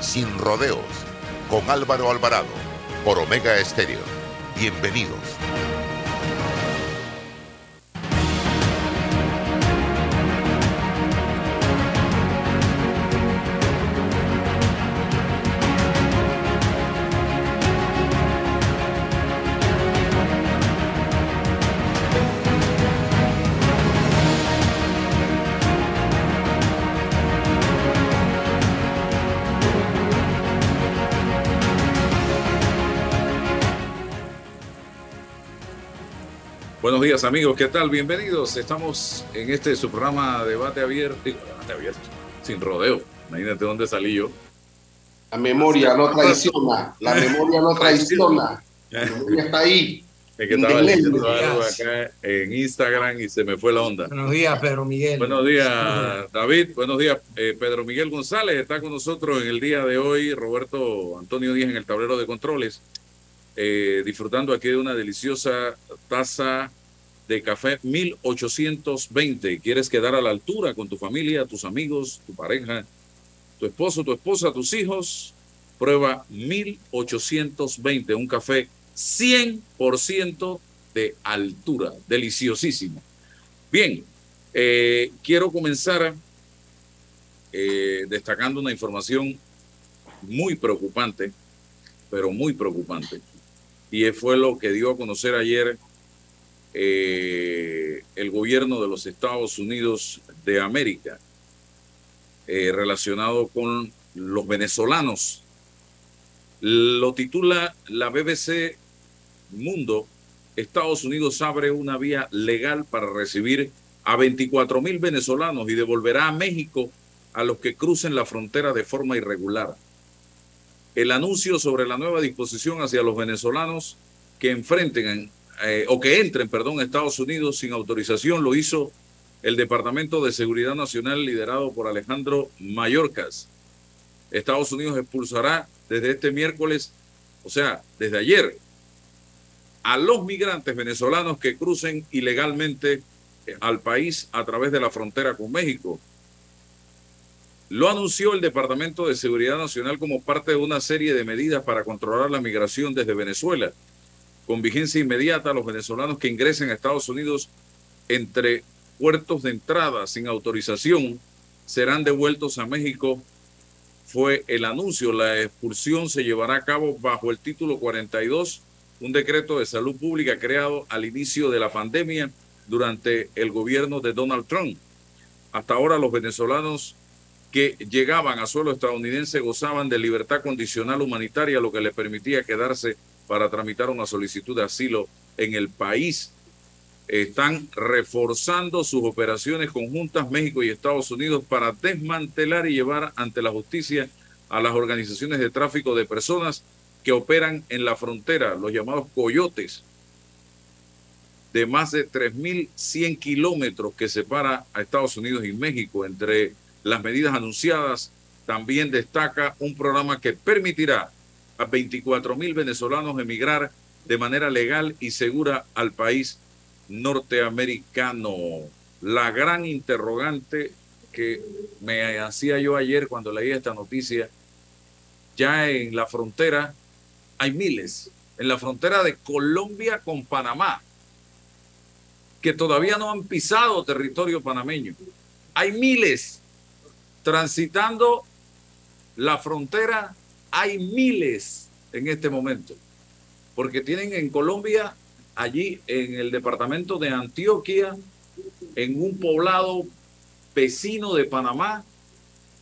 Sin Rodeos, con Álvaro Alvarado, por Omega Estéreo. Bienvenidos. Buenos días amigos, ¿qué tal? Bienvenidos. Estamos en este su programa Debate Abierto, Debate Abierto, sin rodeo. Imagínate dónde salí yo. La memoria no traiciona, la memoria no traiciona. La memoria está ahí. Es que estaba leyendo algo acá en Instagram y se me fue la onda. Buenos días, Pedro Miguel. Buenos días, David. Buenos días, eh, Pedro Miguel González. Está con nosotros en el día de hoy. Roberto Antonio Díaz en el tablero de controles. Eh, disfrutando aquí de una deliciosa taza de café 1820. ¿Quieres quedar a la altura con tu familia, tus amigos, tu pareja, tu esposo, tu esposa, tus hijos? Prueba 1820, un café 100% de altura, deliciosísimo. Bien, eh, quiero comenzar eh, destacando una información muy preocupante, pero muy preocupante y fue lo que dio a conocer ayer eh, el gobierno de los Estados Unidos de América eh, relacionado con los venezolanos. Lo titula la BBC Mundo. Estados Unidos abre una vía legal para recibir a 24 mil venezolanos y devolverá a México a los que crucen la frontera de forma irregular el anuncio sobre la nueva disposición hacia los venezolanos que enfrenten eh, o que entren, perdón, a Estados Unidos sin autorización lo hizo el Departamento de Seguridad Nacional liderado por Alejandro Mayorkas. Estados Unidos expulsará desde este miércoles, o sea, desde ayer, a los migrantes venezolanos que crucen ilegalmente eh, al país a través de la frontera con México. Lo anunció el Departamento de Seguridad Nacional como parte de una serie de medidas para controlar la migración desde Venezuela. Con vigencia inmediata, los venezolanos que ingresen a Estados Unidos entre puertos de entrada sin autorización serán devueltos a México. Fue el anuncio. La expulsión se llevará a cabo bajo el título 42, un decreto de salud pública creado al inicio de la pandemia durante el gobierno de Donald Trump. Hasta ahora los venezolanos que llegaban a suelo estadounidense gozaban de libertad condicional humanitaria, lo que les permitía quedarse para tramitar una solicitud de asilo en el país. Están reforzando sus operaciones conjuntas México y Estados Unidos para desmantelar y llevar ante la justicia a las organizaciones de tráfico de personas que operan en la frontera, los llamados coyotes, de más de 3.100 kilómetros que separa a Estados Unidos y México entre las medidas anunciadas, también destaca un programa que permitirá a 24 mil venezolanos emigrar de manera legal y segura al país norteamericano. La gran interrogante que me hacía yo ayer cuando leí esta noticia, ya en la frontera hay miles, en la frontera de Colombia con Panamá, que todavía no han pisado territorio panameño. Hay miles transitando la frontera hay miles en este momento, porque tienen en Colombia, allí en el departamento de Antioquia, en un poblado vecino de Panamá,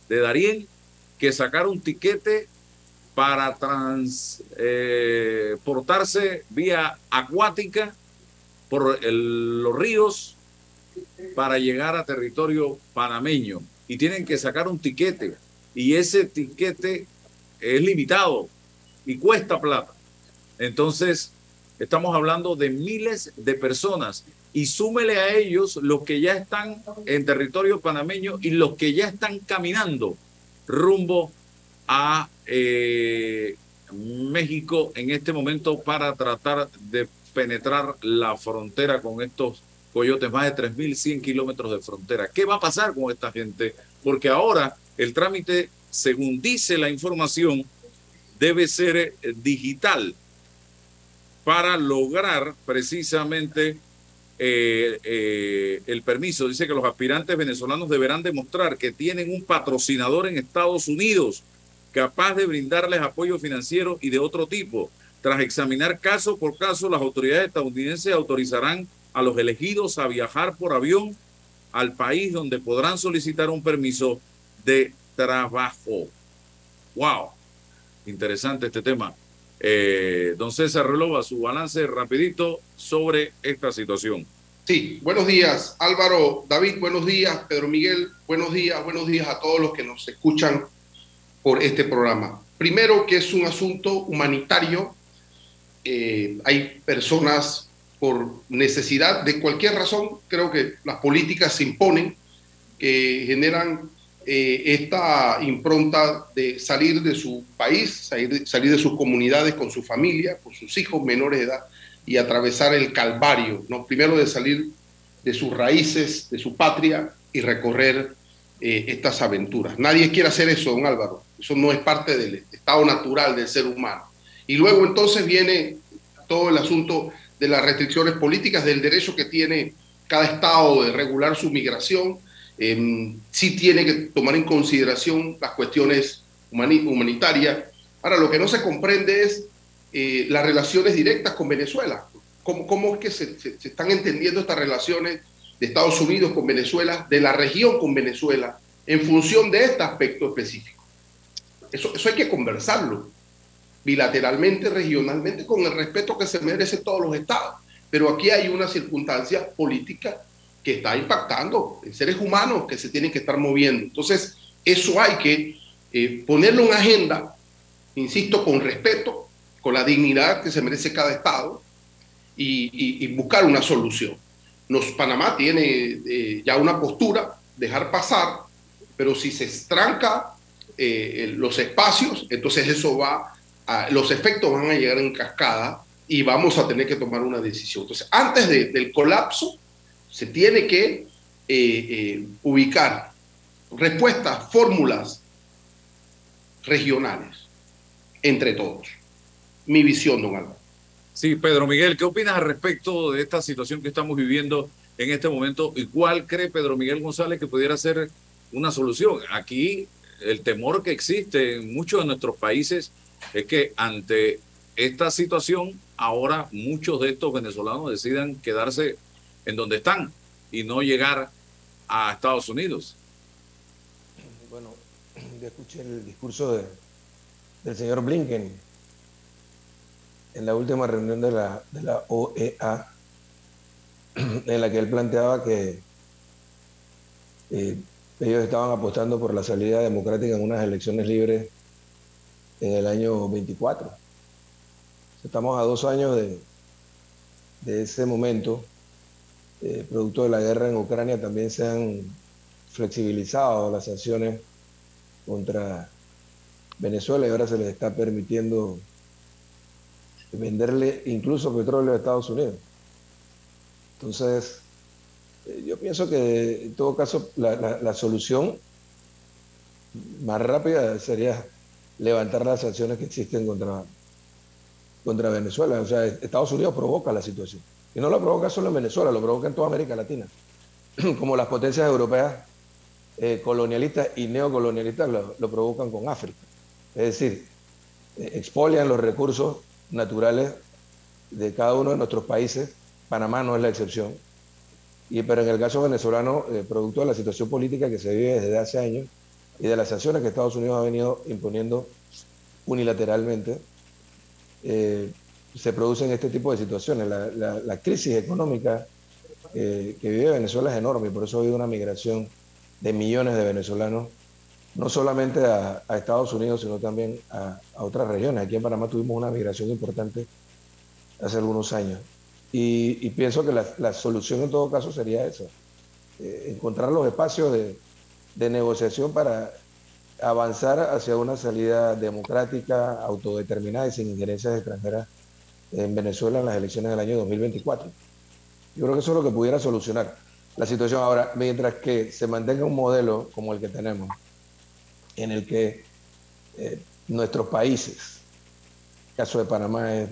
de Darién, que sacaron un tiquete para transportarse eh, vía acuática por los ríos para llegar a territorio panameño. Y tienen que sacar un tiquete. Y ese tiquete es limitado y cuesta plata. Entonces, estamos hablando de miles de personas y súmele a ellos los que ya están en territorio panameño y los que ya están caminando rumbo a eh, México en este momento para tratar de penetrar la frontera con estos Coyotes, más de 3.100 kilómetros de frontera. ¿Qué va a pasar con esta gente? Porque ahora el trámite según dice la información, debe ser eh, digital para lograr precisamente eh, eh, el permiso. Dice que los aspirantes venezolanos deberán demostrar que tienen un patrocinador en Estados Unidos capaz de brindarles apoyo financiero y de otro tipo. Tras examinar caso por caso, las autoridades estadounidenses autorizarán a los elegidos a viajar por avión al país donde podrán solicitar un permiso de trabajo. ¡Wow! Interesante este tema. Eh, don César Relova, su balance rapidito sobre esta situación. Sí, buenos días Álvaro, David, buenos días, Pedro Miguel, buenos días, buenos días a todos los que nos escuchan por este programa. Primero que es un asunto humanitario, eh, hay personas por necesidad de cualquier razón, creo que las políticas se imponen, que generan eh, esta impronta de salir de su país, salir, de sus comunidades con su familia, con sus hijos menores de edad y atravesar el calvario, ¿no? primero de salir de sus raíces, de su patria y recorrer eh, estas aventuras. Nadie quiere hacer eso, don Álvaro, eso no es parte del estado natural del ser humano. Y luego entonces viene todo el asunto de las restricciones políticas, del derecho que tiene cada estado de regular su migración, eh, sí tiene que tomar en consideración las cuestiones humanitarias. Ahora, lo que no se comprende es eh, las relaciones directas con Venezuela. ¿Cómo, cómo es que se, se, están entendiendo estas relaciones de Estados Unidos con Venezuela, de la región con Venezuela, en función de este aspecto específico? Eso, eso hay que conversarlo bilateralmente, regionalmente, con el respeto que se merecen todos los estados. Pero aquí hay una circunstancia política que está impactando en seres humanos que se tienen que estar moviendo. Entonces, eso hay que eh, ponerlo en agenda, insisto, con respeto, con la dignidad que se merece cada Estado y, buscar una solución. Nos, Panamá tiene eh, ya una postura, dejar pasar, pero si se estranca eh, los espacios, entonces eso va, a, los efectos van a llegar en cascada y vamos a tener que tomar una decisión. Entonces, antes de, del colapso, se tiene que eh, eh, ubicar respuestas, fórmulas regionales entre todos. Mi visión, don. Sí, Pedro Miguel, ¿qué opinas al respecto de esta situación que estamos viviendo en este momento? ¿Y cuál cree Pedro Miguel González que pudiera ser una solución? Aquí el temor que existe en muchos de nuestros países es que ante esta situación, ahora muchos de estos venezolanos decidan quedarse en donde están y no llegar a Estados Unidos. Bueno, yo escuché el discurso de, del señor Blinken en la última reunión de la, de la OEA, en la que él planteaba que eh, ellos estaban apostando por la salida democrática en unas elecciones libres en el año 24. Estamos a dos años de ese momento eh, producto de la guerra en Ucrania, también se han flexibilizado las sanciones contra Venezuela y ahora se les está permitiendo venderle incluso petróleo a Estados Unidos. Entonces, eh, yo pienso que en todo caso la, solución más rápida sería levantar las sanciones que existen contra, contra Venezuela. O sea, Estados Unidos provoca la situación. Y no lo provoca solo en Venezuela, lo provoca en toda América Latina. Como las potencias europeas eh, colonialistas y neocolonialistas lo, provocan con África. Es decir, eh, expolian los recursos naturales de cada uno de nuestros países. Panamá no es la excepción. Y, pero en el caso venezolano, eh, producto de la situación política que se vive desde hace años y de las sanciones que Estados Unidos ha venido imponiendo unilateralmente, se producen este tipo de situaciones. La, crisis económica eh, que vive Venezuela es enorme y por eso ha habido una migración de millones de venezolanos, no solamente a, Estados Unidos, sino también a, otras regiones. Aquí en Panamá tuvimos una migración importante hace algunos años. Y, pienso que la, solución en todo caso sería esa, eh, encontrar los espacios de, de negociación para avanzar hacia una salida democrática, autodeterminada y sin injerencias extranjeras en Venezuela en las elecciones del año 2024. Yo creo que eso es lo que pudiera solucionar la situación. Ahora, mientras que se mantenga un modelo como el que tenemos, en el que eh, nuestros países. El caso de Panamá es,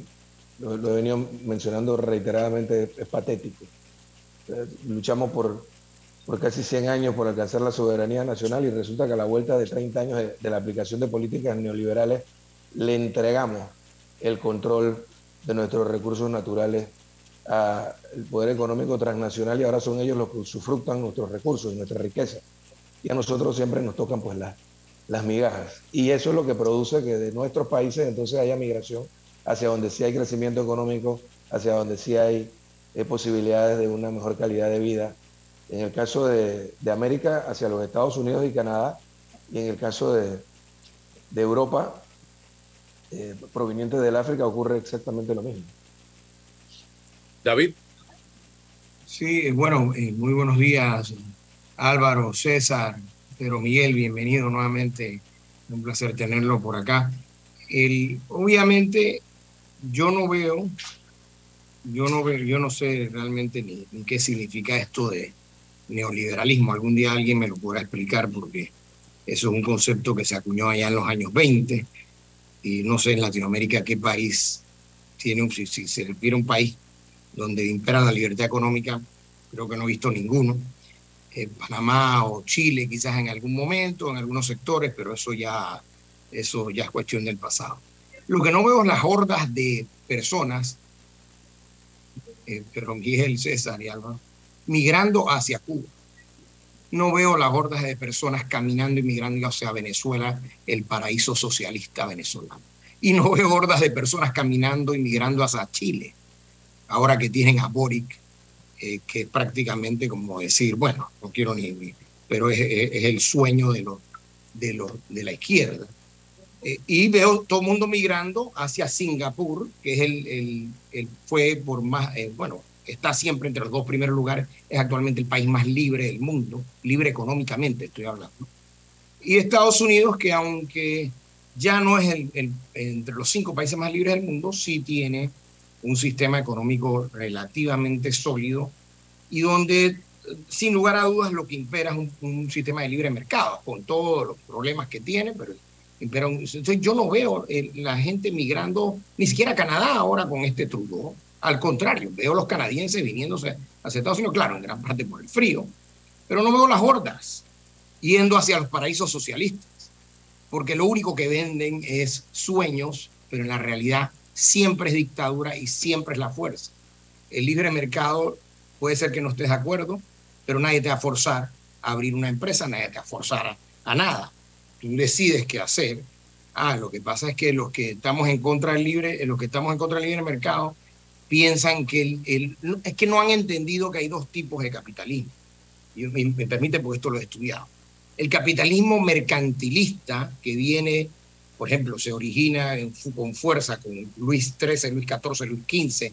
lo, he venido mencionando reiteradamente, es patético. Eh, luchamos por, por casi 100 años por alcanzar la soberanía nacional y resulta que a la vuelta de 30 años de la aplicación de políticas neoliberales le entregamos el control de nuestros recursos naturales al poder económico transnacional y ahora son ellos los que usufructan nuestros recursos y nuestra riqueza. Y a nosotros siempre nos tocan pues las, las migajas. Y eso es lo que produce que de nuestros países entonces haya migración hacia donde sí hay crecimiento económico, hacia donde sí hay eh, posibilidades de una mejor calidad de vida. En el caso de, de, América, hacia los Estados Unidos y Canadá, y en el caso de, de Europa, eh, proveniente del África, ocurre exactamente lo mismo. David. Sí, bueno, eh, muy buenos días, Álvaro, César, Pedro Miguel, bienvenido nuevamente. Un placer tenerlo por acá. El, obviamente, yo no veo, yo no veo, yo no sé realmente ni, ni, qué significa esto de neoliberalismo. Algún día alguien me lo podrá explicar porque eso es un concepto que se acuñó allá en los años 20 y no sé en Latinoamérica qué país tiene un, si, si se refiere a un país donde impera la libertad económica, creo que no he visto ninguno. Eh, Panamá o Chile quizás en algún momento, en algunos sectores, pero eso ya, eso ya es cuestión del pasado. Lo que no veo es las hordas de personas, eh, pero Miguel, César y Álvaro, migrando hacia Cuba. No veo las hordas de personas caminando y migrando hacia Venezuela, el paraíso socialista venezolano. Y no veo hordas de personas caminando y migrando hacia Chile ahora que tienen a Boric, eh, que es prácticamente como decir, bueno, no quiero ni, pero es, el sueño de, los, de, los, de la izquierda. Eh, y veo todo el mundo migrando hacia Singapur, que es el, el, el fue por más, eh, bueno, está siempre entre los dos primeros lugares, es actualmente el país más libre del mundo, libre económicamente estoy hablando. Y Estados Unidos, que aunque ya no es el, entre los cinco países más libres del mundo, sí tiene un sistema económico relativamente sólido y donde, sin lugar a dudas, lo que impera es un, sistema de libre mercado, con todos los problemas que tiene, pero impera yo no veo el, la gente migrando, ni siquiera a Canadá ahora con este Trudeau. Al contrario, veo los canadienses viniéndose hacia Estados Unidos, claro, en gran parte por el frío, pero no veo las hordas yendo hacia los paraísos socialistas, porque lo único que venden es sueños, pero en la realidad siempre es dictadura y siempre es la fuerza. El libre mercado puede ser que no estés de acuerdo, pero nadie te va a forzar a abrir una empresa, nadie te va a forzar a, a nada. Tú decides qué hacer. Ah, lo que pasa es que los que estamos en contra del libre, los que estamos en contra del libre mercado, piensan que el, es que no han entendido que hay dos tipos de capitalismo. Y me, permite porque esto lo he estudiado. El capitalismo mercantilista que viene por ejemplo, se origina con fuerza con Luis XIII, Luis XIV, Luis XV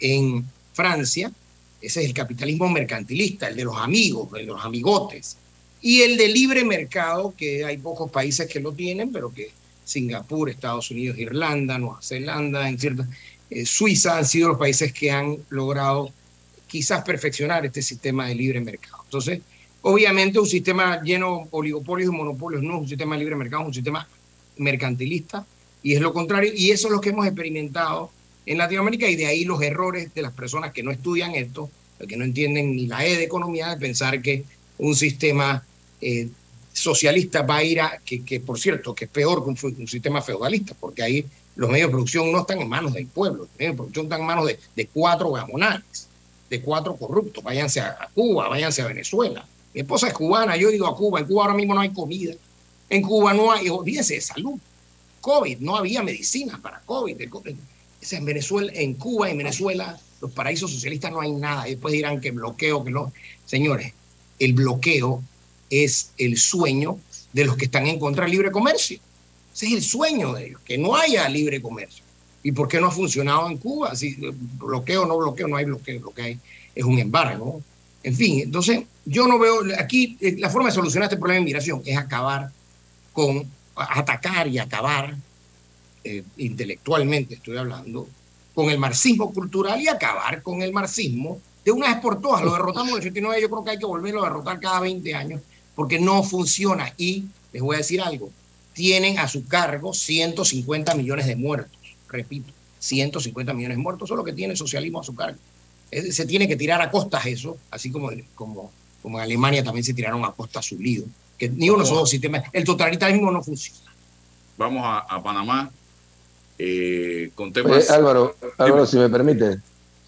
en Francia. Ese es el capitalismo mercantilista, el de los amigos, el de los amigotes. Y el de libre mercado, que hay pocos países que lo tienen, pero que Singapur, Estados Unidos, Irlanda, Nueva Zelanda, en cierta, eh, Suiza han sido los países que han logrado quizás perfeccionar este sistema de libre mercado. Entonces, obviamente un sistema lleno de oligopolios y monopolios no es un sistema de libre mercado, es un sistema mercantilista y es lo contrario y eso es lo que hemos experimentado en Latinoamérica y de ahí los errores de las personas que no estudian esto, que no entienden ni la E de economía, de pensar que un sistema eh, socialista va a ir a, que, por cierto, que es peor que un, sistema feudalista, porque ahí los medios de producción no están en manos del pueblo, los medios de producción están en manos de, cuatro gamonales, de cuatro corruptos, váyanse a, Cuba, váyanse a Venezuela. Mi esposa es cubana, yo he ido a Cuba, en Cuba ahora mismo no hay comida, en Cuba no hay, olvídese de salud, COVID, no había medicinas para COVID. Es en Venezuela, en Cuba y en Venezuela, los paraísos socialistas no hay nada. Y después dirán que bloqueo, que no. Señores, el bloqueo es el sueño de los que están en contra del libre comercio. Ese es el sueño de ellos, que no haya libre comercio. ¿Y por qué no ha funcionado en Cuba? Si bloqueo, no bloqueo, no hay bloqueo, lo que hay es un embargo. En fin, entonces yo no veo, aquí la forma de solucionar este problema de inmigración es acabar con atacar y acabar eh, intelectualmente, estoy hablando, con el marxismo cultural y acabar con el marxismo de una vez por todas. Lo derrotamos en el 89, yo creo que hay que volverlo a derrotar cada 20 años porque no funciona. Y les voy a decir algo, tienen a su cargo 150 millones de muertos. Repito, 150 millones de muertos, eso es lo que tiene el socialismo a su cargo. se tiene que tirar a costas eso, así como, como, como en Alemania también se tiraron a costas su lío, que ni uno solo sistema, el totalitarismo no funciona. Vamos a, Panamá eh, con temas... Álvaro, Álvaro si me permite.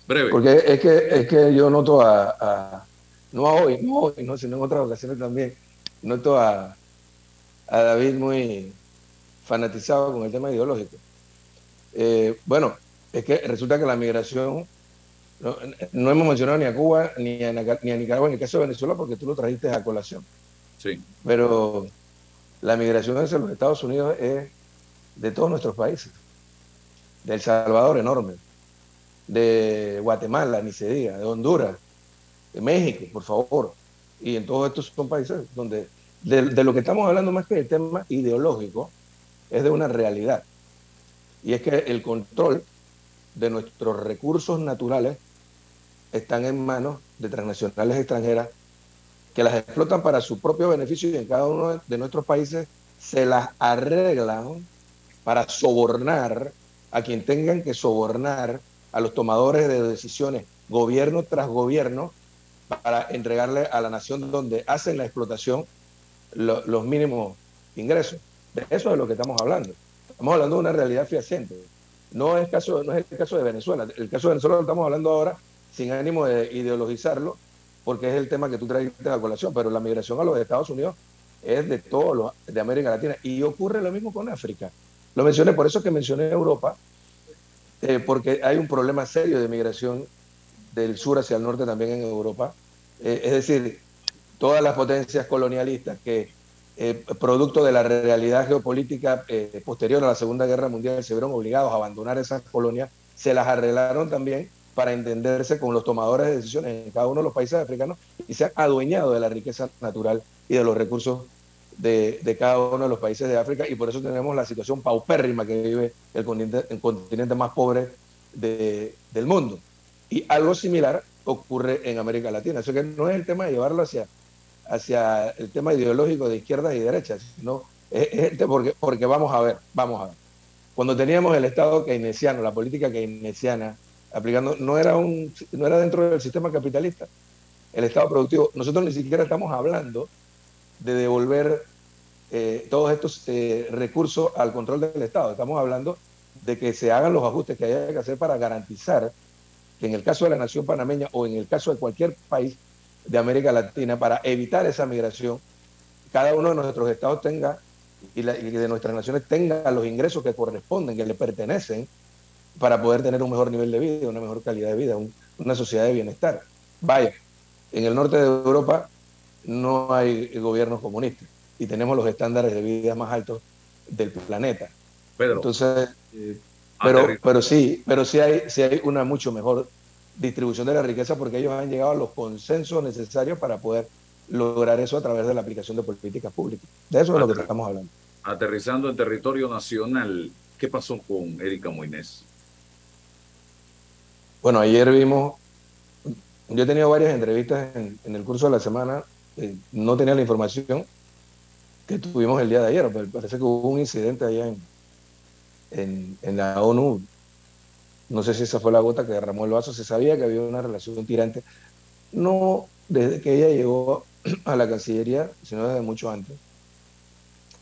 Breve. Porque es que, es que yo noto a, no a hoy, no hoy, no, sino en otras ocasiones también, noto a, a David muy fanatizado con el tema ideológico. Eh, bueno, es que resulta que la migración, no, hemos mencionado ni a Cuba ni a, ni a Nicaragua en el caso de Venezuela porque tú lo trajiste a colación. Sí. Pero la migración hacia los Estados Unidos es de todos nuestros países. De El Salvador enorme, de Guatemala, ni se diga, de Honduras, de México, por favor. Y en todos estos son países donde de, lo que estamos hablando más que del tema ideológico, es de una realidad. Y es que el control de nuestros recursos naturales están en manos de transnacionales extranjeras que las explotan para su propio beneficio y en cada uno de nuestros países se las arreglan para sobornar a quien tengan que sobornar a los tomadores de decisiones, gobierno tras gobierno, para entregarle a la nación donde hacen la explotación los mínimos ingresos. De eso es de lo que estamos hablando. Estamos hablando de una realidad fehaciente. No es, caso, no es el caso de Venezuela. El caso de Venezuela lo estamos hablando ahora sin ánimo de ideologizarlo, porque es el tema que tú traes a colación, pero la migración a los Estados Unidos es de todos los de América Latina. Y ocurre lo mismo con África. Lo mencioné, por eso que mencioné Europa, eh, porque hay un problema serio de migración del sur hacia el norte también en Europa. Eh, es decir, todas las potencias colonialistas que, eh, producto de la realidad geopolítica eh, posterior a la Segunda Guerra Mundial, se vieron obligados a abandonar esas colonias, se las arreglaron también para entenderse con los tomadores de decisiones en cada uno de los países africanos y se han adueñado de la riqueza natural y de los recursos de, cada uno de los países de África y por eso tenemos la situación paupérrima que vive el continente, más pobre del mundo. Y algo similar ocurre en América Latina. Eso que no es el tema de llevarlo hacia hacia el tema ideológico de izquierdas y derechas, sino porque, porque vamos a ver, vamos a ver. Cuando teníamos el Estado keynesiano, la política keynesiana, aplicando, no era, un, no era dentro del sistema capitalista, el Estado productivo. Nosotros ni siquiera estamos hablando de devolver eh, todos estos eh, recursos al control del Estado. Estamos hablando de que se hagan los ajustes que haya que hacer para garantizar que en el caso de la nación panameña o en el caso de cualquier país de América Latina para evitar esa migración, cada uno de nuestros estados tenga y, de nuestras naciones tenga los ingresos que corresponden, que le pertenecen, para poder tener un mejor nivel de vida, una mejor calidad de vida, una sociedad de bienestar. Vaya, en el norte de Europa no hay gobiernos comunistas y tenemos los estándares de vida más altos del planeta. Entonces, eh, pero, pero sí, pero sí hay, sí hay una mucho mejor distribución de la riqueza porque ellos han llegado a los consensos necesarios para poder lograr eso a través de la aplicación de políticas públicas. De eso es lo que estamos hablando. Aterrizando en territorio nacional, ¿qué pasó con Erika Moines? Bueno, ayer vimos, yo he tenido varias entrevistas en, el curso de la semana, eh, no tenía la información que tuvimos el día de ayer, pero parece que hubo un incidente allá en, en, en la ONU no sé si esa fue la gota que derramó el vaso. Se sabía que había una relación tirante, no desde que ella llegó a la Cancillería, sino desde mucho antes.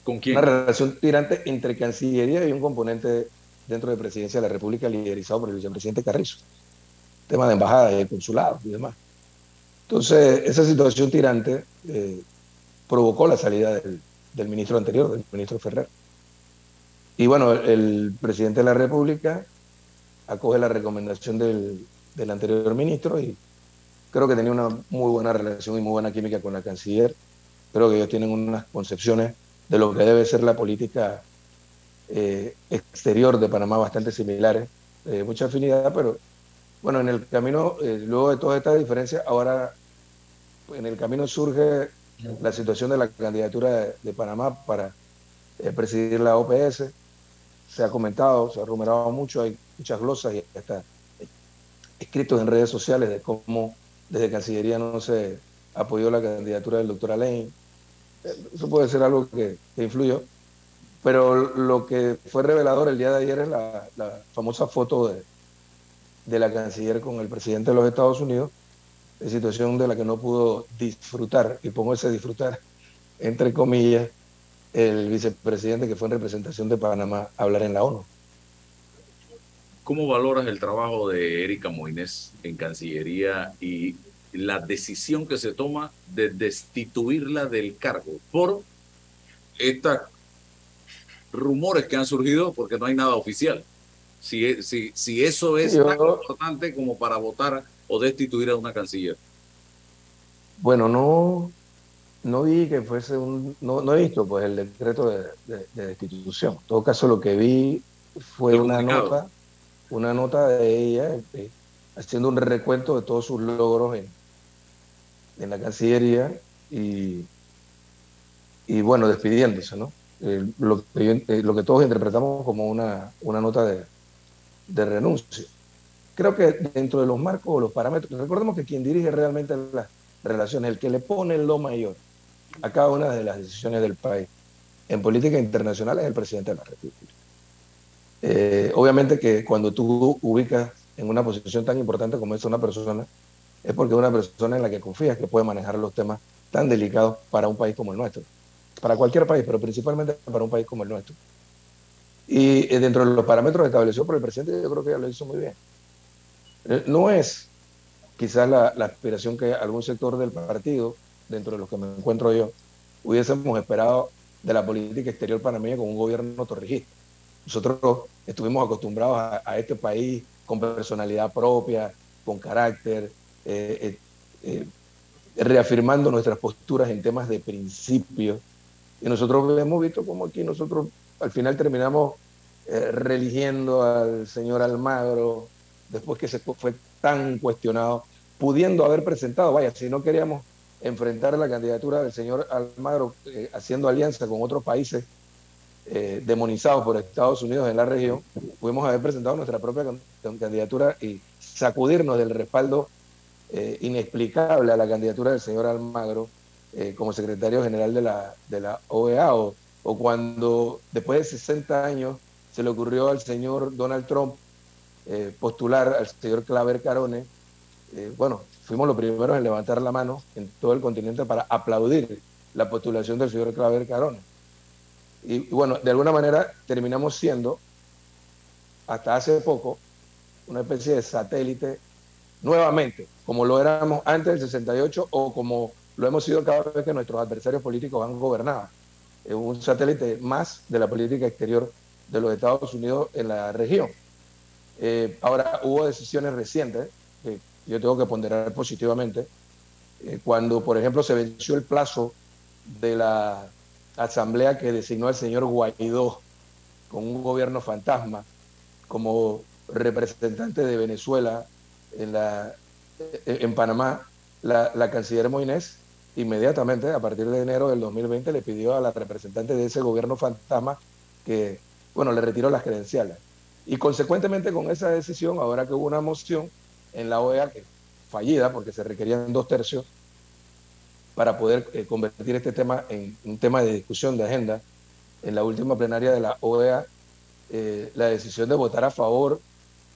¿Con quién? Una relación tirante entre Cancillería y un componente dentro de Presidencia de la República liderizado por el vicepresidente Carrizo. Tema de embajada y consulado y demás. Entonces, esa situación tirante eh, provocó la salida del, del, ministro anterior, del ministro Ferrer. Y bueno, el presidente de la República acoge la recomendación del, anterior ministro y creo que tenía una muy buena relación y muy buena química con la canciller. Creo que ellos tienen unas concepciones de lo que debe ser la política eh, exterior de Panamá bastante similares, eh, mucha afinidad, pero bueno, en el camino, eh, luego de todas estas diferencias, ahora en el camino surge la situación de la candidatura de, de Panamá para presidir la OPS. Se ha comentado, se ha rumorado mucho, hay muchas glosas y hasta escritos en redes sociales de cómo desde Cancillería no se apoyó la candidatura del doctor Alain. Eso puede ser algo que, influyó. Pero lo que fue revelador el día de ayer es la, famosa foto de, la canciller con el presidente de los Estados Unidos, de situación de la que no pudo disfrutar, y pongo ese disfrutar entre comillas, el vicepresidente que fue en representación de Panamá a hablar en la ONU. ¿Cómo valoras el trabajo de Erika Moines en Cancillería y la decisión que se toma de destituirla del cargo por estos rumores que han surgido porque no hay nada oficial? Si, si, si eso es tan importante como para votar o destituir a una canciller. Bueno, no, no vi que fuese un, no, he visto pues el decreto de, destitución. En todo caso, lo que vi fue una nota, una nota de ella este, haciendo un recuento de todos sus logros en, en la Cancillería y, y bueno, despidiéndose, ¿no? Eh, lo, que eh, lo que todos interpretamos como una, una nota de, de renuncia. Creo que dentro de los marcos o los parámetros, recordemos que quien dirige realmente las relaciones, el que le pone lo mayor a cada una de las decisiones del país en política internacional es el presidente de la República. Eh, obviamente que cuando tú ubicas en una posición tan importante como es una persona, es porque es una persona en la que confías que puede manejar los temas tan delicados para un país como el nuestro. Para cualquier país, pero principalmente para un país como el nuestro. Y eh, dentro de los parámetros establecidos por el presidente, yo creo que ya lo hizo muy bien. Eh, no es quizás la, aspiración que algún sector del partido dentro de los que me encuentro yo, hubiésemos esperado de la política exterior panameña con un gobierno torrijista. Nosotros estuvimos acostumbrados a, este país con personalidad propia, con carácter, eh, eh, eh, reafirmando nuestras posturas en temas de principio. Y nosotros hemos visto como aquí nosotros al final terminamos religiendo al señor Almagro, después que se fue tan cuestionado, pudiendo haber presentado, vaya, si no queríamos enfrentar la candidatura del señor Almagro eh, haciendo alianza con otros países eh, demonizados por Estados Unidos en la región, pudimos haber presentado nuestra propia candidatura y sacudirnos del respaldo eh, inexplicable a la candidatura del señor Almagro como secretario general de la, de la OEA o, o cuando después de 60 años se le ocurrió al señor Donald Trump postular al señor Claver Carone, bueno, fuimos los primeros en levantar la mano en todo el continente para aplaudir la postulación del señor Claver Carona. Y, bueno, de alguna manera terminamos siendo, hasta hace poco, una especie de satélite nuevamente, como lo éramos antes del 68 o como lo hemos sido cada vez que nuestros adversarios políticos han gobernado. Es un satélite más de la política exterior de los Estados Unidos en la región. Eh, ahora, hubo decisiones recientes que yo tengo que ponderar positivamente, eh, cuando, por ejemplo, se venció el plazo de la asamblea que designó al señor Guaidó con un gobierno fantasma como representante de Venezuela en, Panamá, la, la canciller Moines inmediatamente, a partir de enero del 2020, le pidió a la representante de ese gobierno fantasma que, bueno, le retiró las credenciales. Y consecuentemente con esa decisión, ahora que hubo una moción, en la OEA, que fallida porque se requerían dos tercios para poder eh, convertir este tema en un tema de discusión de agenda. En la última plenaria de la OEA, eh, la decisión de votar a favor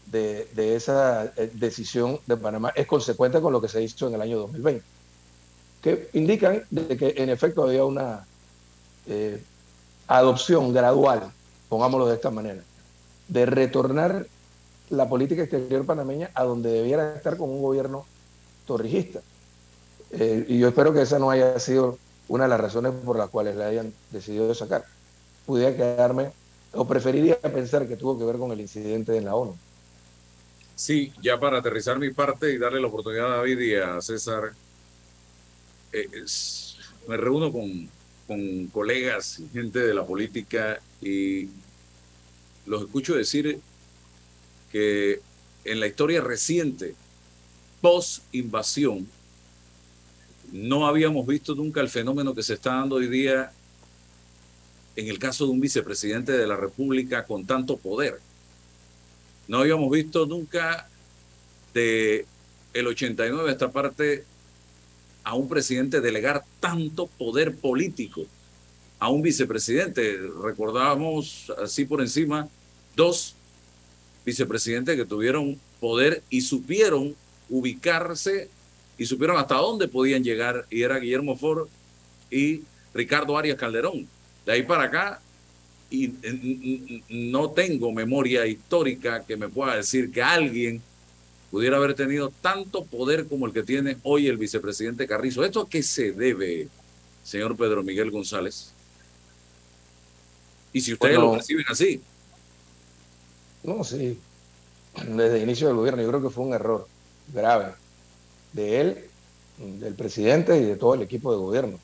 de, esa eh, decisión de Panamá es consecuente con lo que se hizo en el año 2020, que indican que en efecto había una adopción gradual, pongámoslo de esta manera, de retornar la política exterior panameña a donde debiera estar con un gobierno torrijista. Eh, y yo espero que esa no haya sido una de las razones por las cuales la hayan decidido sacar. Pudiera quedarme, o preferiría pensar que tuvo que ver con el incidente en la ONU. Sí, ya para aterrizar mi parte y darle la oportunidad a David y a César, eh, me reúno con, con colegas y gente de la política y los escucho decir que en la historia reciente, post-invasión, no habíamos visto nunca el fenómeno que se está dando hoy día en el caso de un vicepresidente de la República con tanto poder. No habíamos visto nunca de el 89 esta parte a un presidente delegar tanto poder político a un vicepresidente. Recordábamos así por encima dos vicepresidentes que tuvieron poder y supieron ubicarse y supieron hasta dónde podían llegar y era Guillermo Ford y Ricardo Arias Calderón. De ahí para acá y no tengo memoria histórica que me pueda decir que alguien pudiera haber tenido tanto poder como el que tiene hoy el vicepresidente Carrizo. ¿Esto a qué se debe, señor Pedro Miguel González? Y si ustedes lo reciben así. No, sí. Desde el inicio del gobierno yo creo que fue un error grave de él, del presidente y de todo el equipo de gobierno.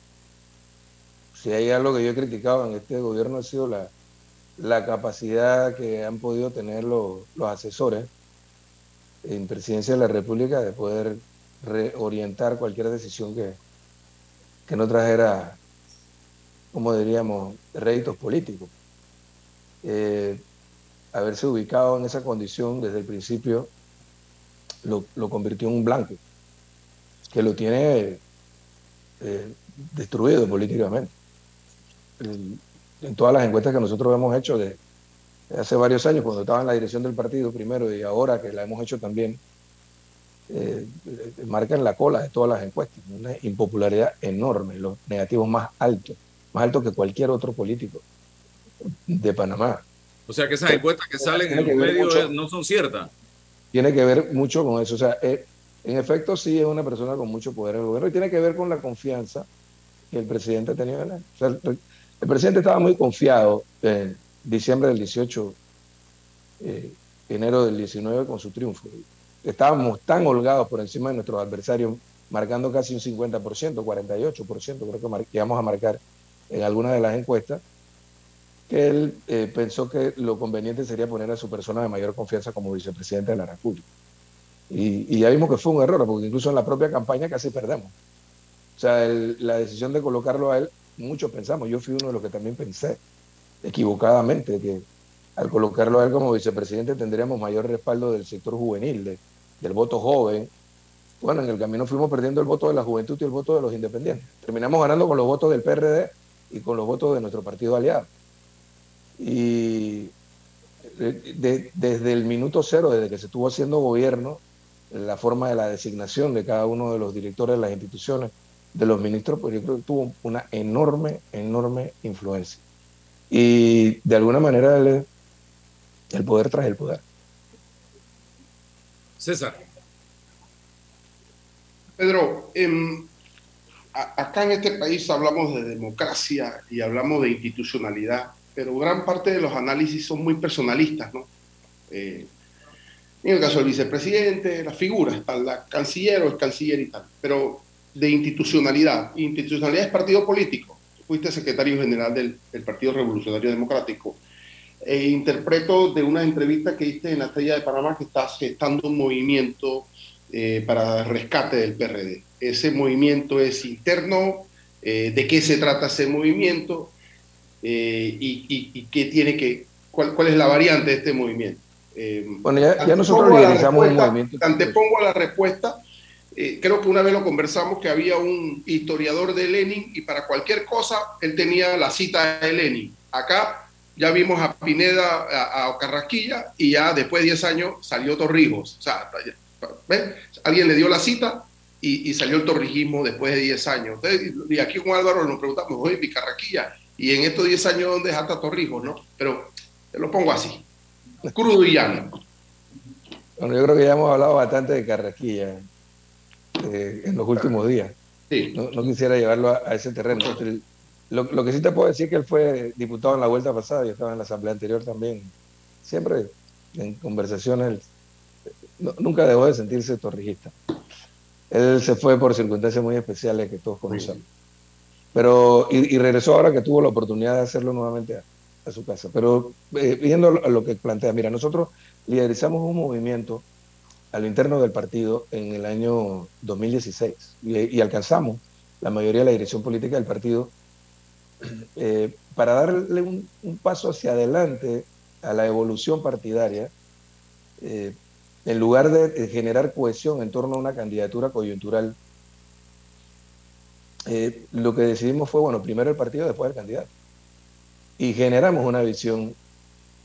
Si hay algo que yo he criticado en este gobierno ha sido la, la capacidad que han podido tener los, los asesores en presidencia de la República de poder reorientar cualquier decisión que, que no trajera, como diríamos, réditos políticos. Eh, haberse ubicado en esa condición desde el principio lo, lo convirtió en un blanco, que lo tiene eh, destruido políticamente. en todas las encuestas que nosotros hemos hecho de, hace varios años, cuando estaba en la dirección del partido primero y ahora que la hemos hecho también, eh, marcan la cola de todas las encuestas. Una impopularidad enorme, los negativos más altos, más altos que cualquier otro político de Panamá. O sea que esas encuestas que salen en los medios no son ciertas. Tiene que ver mucho con eso. O sea, eh, en efecto sí es una persona con mucho poder en el gobierno y tiene que ver con la confianza que el presidente tenía en él. El, presidente estaba muy confiado en diciembre del 18, eh, enero del 19 con su triunfo. Estábamos tan holgados por encima de nuestros adversarios, marcando casi un 50%, 48%, creo que íbamos a marcar en alguna de las encuestas, que él eh, pensó que lo conveniente sería poner a su persona de mayor confianza como vicepresidente de la República. Y, ya vimos que fue un error, porque incluso en la propia campaña casi perdemos. O sea, la decisión de colocarlo a él, muchos pensamos, yo fui uno de los que también pensé, equivocadamente que al colocarlo a él como vicepresidente tendríamos mayor respaldo del sector juvenil, del voto joven. Bueno, en el camino fuimos perdiendo el voto de la juventud y el voto de los independientes. Terminamos ganando con los votos del PRD y con los votos de nuestro partido aliado. Y desde el minuto cero, desde que se estuvo haciendo gobierno, la forma de la designación de cada uno de los directores de las instituciones, de los ministros, pues yo creo que tuvo una enorme, enorme influencia. Y de alguna manera el, el poder trae el poder. César. Pedro, em, acá en este país hablamos de democracia y hablamos de institucionalidad, pero gran parte de los análisis son muy personalistas, ¿no? Eh, en el caso del vicepresidente, la figura, está la canciller o el canciller y tal, pero de institucionalidad. Institucionalidad es partido político fuiste secretario general del, Partido Revolucionario Democrático. E interpreto de una entrevista que diste en la Estrella de Panamá que estás gestando un movimiento eh, para rescate del PRD. Ese movimiento es interno, eh, de qué se trata ese movimiento eh, y, qué tiene que, cuál, es la variante de este movimiento. Bueno, ya, ya nosotros realizamos un movimiento. Antepongo a la respuesta eh, creo que una vez lo conversamos que había un historiador de Lenin y para cualquier cosa él tenía la cita de Lenin. Acá ya vimos a Pineda, a, Carrasquilla y ya después de 10 años salió Torrijos. O sea, alguien le dio la cita y, salió el torrijismo después de 10 años. y aquí con Álvaro nos preguntamos, oye, mi Carrasquilla, y en estos 10 años, ¿dónde está Torrijos? ¿no? Pero te lo pongo así, crudo y llano. Bueno, yo creo que ya hemos hablado bastante de Carrasquilla. Eh, en los últimos días. No, quisiera llevarlo a, ese terreno. Lo, que sí te puedo decir es que él fue diputado en la vuelta pasada, yo estaba en la asamblea anterior también. Siempre en conversaciones, nunca dejó de sentirse torrijista. Él se fue por circunstancias muy especiales que todos conocemos. Pero, y, regresó ahora que tuvo la oportunidad de hacerlo nuevamente a, su casa. Pero eh, viendo lo que plantea, mira, nosotros liderizamos un movimiento al interno del partido en el año 2016 y, alcanzamos la mayoría de la dirección política del partido eh, para darle un, paso hacia adelante a la evolución partidaria, eh, en lugar de generar cohesión en torno a una candidatura coyuntural, lo que decidimos fue, bueno, primero el partido, después el candidato. Y generamos una visión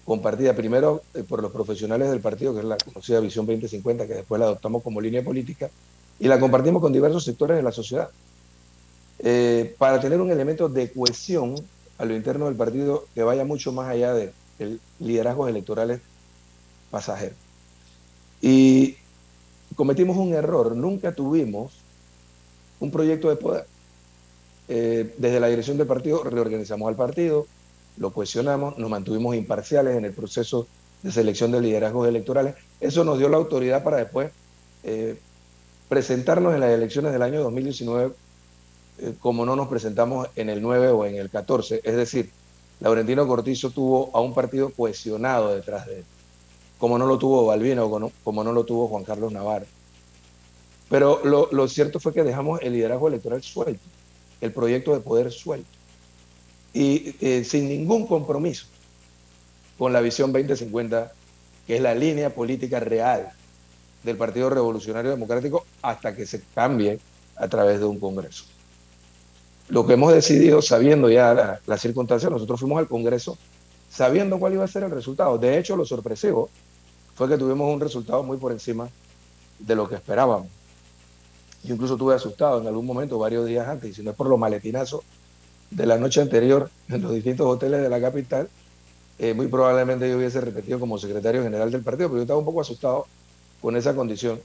compartida primero eh, por los profesionales del partido, que es la conocida Visión 2050, que después la adoptamos como línea política, y la compartimos con diversos sectores de la sociedad, eh, para tener un elemento de cohesión a lo interno del partido que vaya mucho más allá de, liderazgos electorales pasajeros. Y cometimos un error, nunca tuvimos un proyecto de poder. Eh, desde la dirección del partido reorganizamos al partido, lo cuestionamos, nos mantuvimos imparciales en el proceso de selección de liderazgos electorales. Eso nos dio la autoridad para después eh, presentarnos en las elecciones del año 2019 eh, como no nos presentamos en el 9 o en el 14. Es decir, Laurentino Cortizo tuvo a un partido cohesionado detrás de él, como no lo tuvo Balbino, como no, como no lo tuvo Juan Carlos Navarro. Pero lo, cierto fue que dejamos el liderazgo electoral suelto, el proyecto de poder suelto, y eh, sin ningún compromiso con la visión 2050, que es la línea política real del Partido Revolucionario Democrático hasta que se cambie a través de un Congreso. Lo que hemos decidido, sabiendo ya las la circunstancias, nosotros fuimos al Congreso sabiendo cuál iba a ser el resultado. De hecho, lo sorpresivo fue que tuvimos un resultado muy por encima de lo que esperábamos. Yo incluso estuve asustado en algún momento, varios días antes, y si no es por los maletinazos de la noche anterior en los distintos hoteles de la capital, eh, muy probablemente yo hubiese repetido como secretario general del partido, pero yo estaba un poco asustado con esa condición,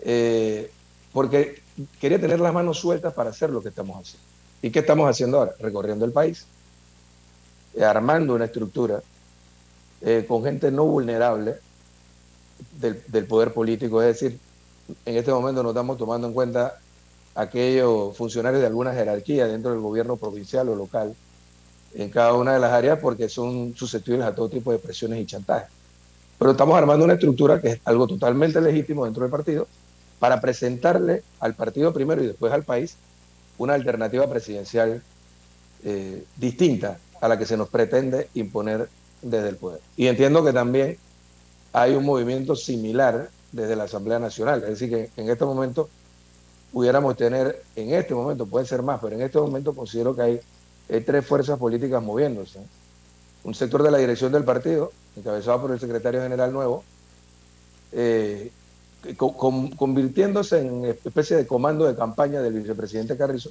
eh, porque quería tener las manos sueltas para hacer lo que estamos haciendo. ¿Y qué estamos haciendo ahora? Recorriendo el país, eh, armando una estructura con gente no vulnerable del, del poder político, es decir, en este momento no estamos tomando en cuenta aquellos funcionarios de alguna jerarquía dentro del gobierno provincial o local en cada una de las áreas porque son susceptibles a todo tipo de presiones y chantajes. Pero estamos armando una estructura que es algo totalmente legítimo dentro del partido para presentarle al partido primero y después al país una alternativa presidencial eh, distinta a la que se nos pretende imponer desde el poder. Y entiendo que también hay un movimiento similar desde la Asamblea Nacional. Es decir, que en este momento pudiéramos tener, en este momento puede ser más, pero en este momento considero que hay, tres fuerzas políticas moviéndose. Un sector de la dirección del partido, encabezado por el secretario general nuevo, eh, convirtiéndose en especie de comando de campaña del vicepresidente Carrizo.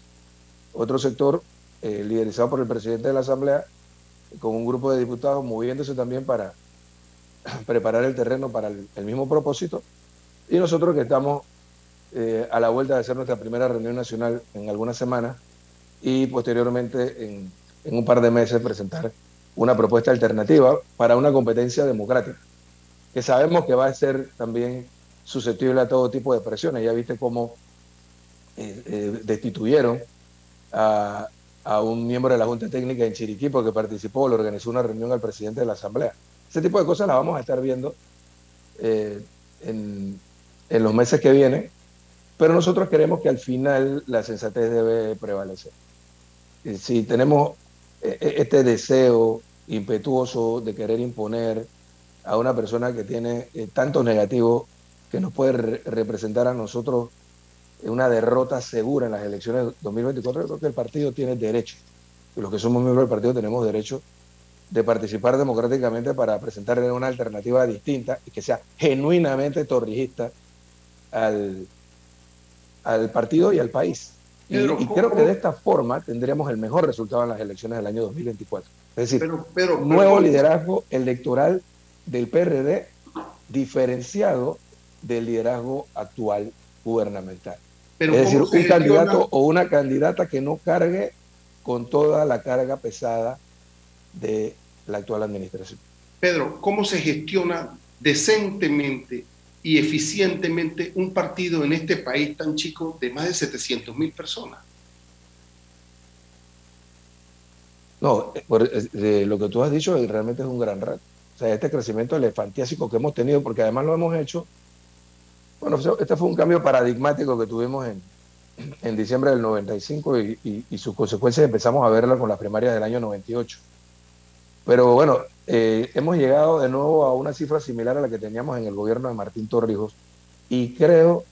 Otro sector eh, liderizado por el presidente de la Asamblea, con un grupo de diputados moviéndose también para preparar el terreno para el, mismo propósito. Y nosotros que estamos eh, a la vuelta de hacer nuestra primera reunión nacional en algunas semanas y posteriormente en, en un par de meses presentar una propuesta alternativa para una competencia democrática, que sabemos que va a ser también susceptible a todo tipo de presiones. Ya viste cómo eh, eh, destituyeron a, un miembro de la Junta Técnica en Chiriquí porque participó, le organizó una reunión al presidente de la Asamblea. Ese tipo de cosas las vamos a estar viendo eh, en, los meses que vienen, pero nosotros queremos que al final la sensatez debe prevalecer. Si tenemos eh, eh, este deseo impetuoso de querer imponer a una persona que tiene tanto negativo que nos puede representar a nosotros una derrota segura en las elecciones de 2024, yo creo que el partido tiene derecho, los que somos miembros del partido tenemos derecho de participar democráticamente para presentarle una alternativa distinta y que sea genuinamente torrijista al, al partido y al país. y, creo que de esta forma tendríamos el mejor resultado en las elecciones del año 2024. Es decir, nuevo liderazgo electoral del PRD diferenciado del liderazgo actual gubernamental. es decir, un candidato o una candidata que no cargue con toda la carga pesada de la actual administración. Pedro, ¿cómo se gestiona decentemente y eficientemente un partido en este país tan chico de más de 700 mil personas? No, eh, eh, lo que tú has dicho realmente es un gran reto. O sea, este crecimiento elefantiásico que hemos tenido, porque además lo hemos hecho, bueno, este fue un cambio paradigmático que tuvimos en, en diciembre del 95 y, y sus consecuencias empezamos a verlas con las primarias del año 98. Pero bueno, eh, hemos llegado de nuevo a una cifra similar a la que teníamos en el gobierno de Martín Torrijos y creo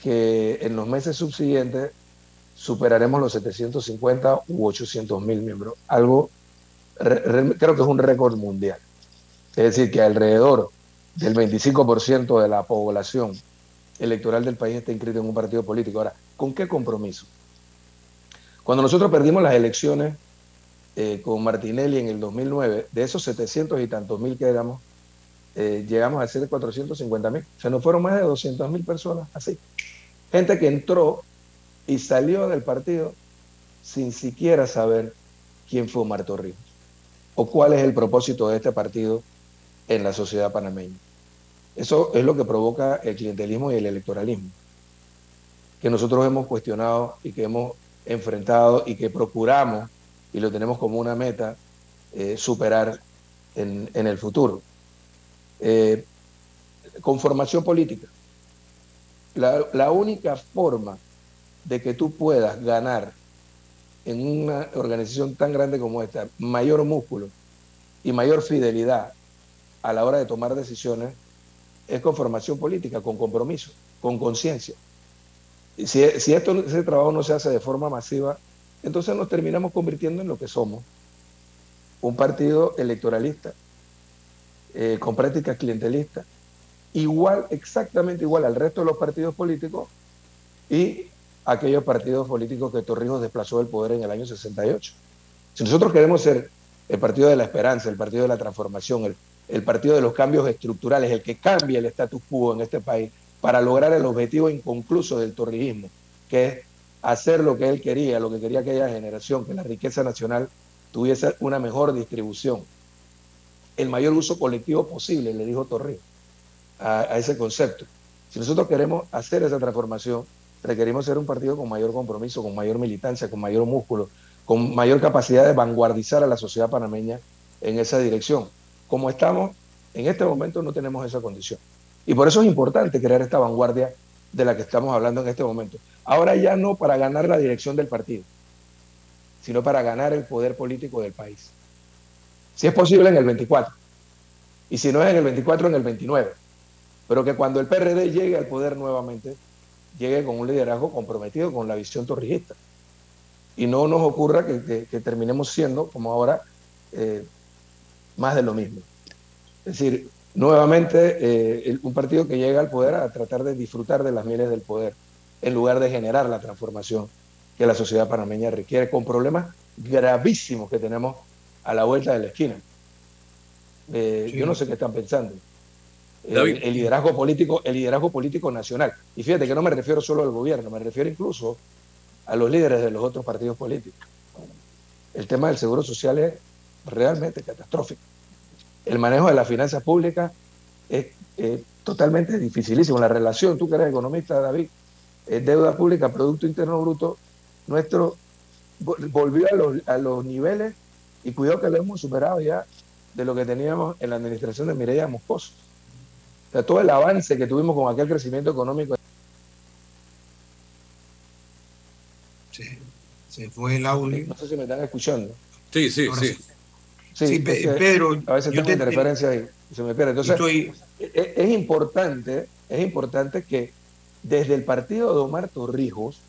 que en los meses subsiguientes superaremos los 750 u 800 mil miembros, algo creo que es un récord mundial. Es decir, que alrededor del 25% de la población electoral del país está inscrito en un partido político. Ahora, ¿con qué compromiso? Cuando nosotros perdimos las elecciones eh, con Martinelli en el 2009, de esos 700 y tantos mil que éramos, eh, llegamos a ser de 450 mil. O sea, no fueron más de 200 mil personas así. Gente que entró y salió del partido sin siquiera saber quién fue Omar Torrijos o cuál es el propósito de este partido en la sociedad panameña. Eso es lo que provoca el clientelismo y el electoralismo, que nosotros hemos cuestionado y que hemos enfrentado y que procuramos y lo tenemos como una meta eh, superar en, el futuro. Eh, conformación política. La, la única forma de que tú puedas ganar en una organización tan grande como esta mayor músculo y mayor fidelidad a la hora de tomar decisiones es con formación política, con compromiso, con conciencia. Si, si esto, ese trabajo no se hace de forma masiva, entonces nos terminamos convirtiendo en lo que somos, un partido electoralista, eh, con prácticas clientelistas, igual, exactamente igual al resto de los partidos políticos y aquellos partidos políticos que Torrijos desplazó del poder en el año 68. Si nosotros queremos ser el partido de la esperanza, el partido de la transformación, el, partido de los cambios estructurales, el que cambie el status quo en este país para lograr el objetivo inconcluso del torrijismo, que es hacer lo que él quería, lo que quería aquella generación, que la riqueza nacional tuviese una mejor distribución, el mayor uso colectivo posible, le dijo Torrijos a, a ese concepto. Si nosotros queremos hacer esa transformación, requerimos ser un partido con mayor compromiso, con mayor militancia, con mayor músculo, con mayor capacidad de vanguardizar a la sociedad panameña en esa dirección. Como estamos, en este momento no tenemos esa condición. Y por eso es importante crear esta vanguardia de la que estamos hablando en este momento. Ahora ya no para ganar la dirección del partido, sino para ganar el poder político del país. Si es posible en el 24. Y si no es en el 24, en el 29. Pero que cuando el PRD llegue al poder nuevamente, llegue con un liderazgo comprometido con la visión torrijista. Y no nos ocurra que, terminemos siendo, como ahora, eh, más de lo mismo. Es decir, nuevamente eh, un partido que llega al poder a tratar de disfrutar de las mieles del poder, en lugar de generar la transformación que la sociedad panameña requiere, con problemas gravísimos que tenemos a la vuelta de la esquina. Eh, yo no sé qué están pensando el, liderazgo político, el liderazgo político nacional. Y fíjate que no me refiero solo al gobierno, me refiero incluso a los líderes de los otros partidos políticos. El tema del seguro social es realmente catastrófico. El manejo de las finanzas públicas es, totalmente dificilísimo. La relación, tú que eres economista, David, deuda pública, Producto Interno Bruto, nuestro volvió a los, a los niveles y cuidado que lo hemos superado ya de lo que teníamos en la administración de Mireya Moscoso todo el avance que tuvimos con aquel crecimiento económico. se fue el audio. No sé si me están escuchando. Sí, sí, sí. Sí, Pedro. A veces tengo interferencia ahí, se me pierde. Entonces, e, e, es, importante, es importante que desde el partido de Omar Torrijos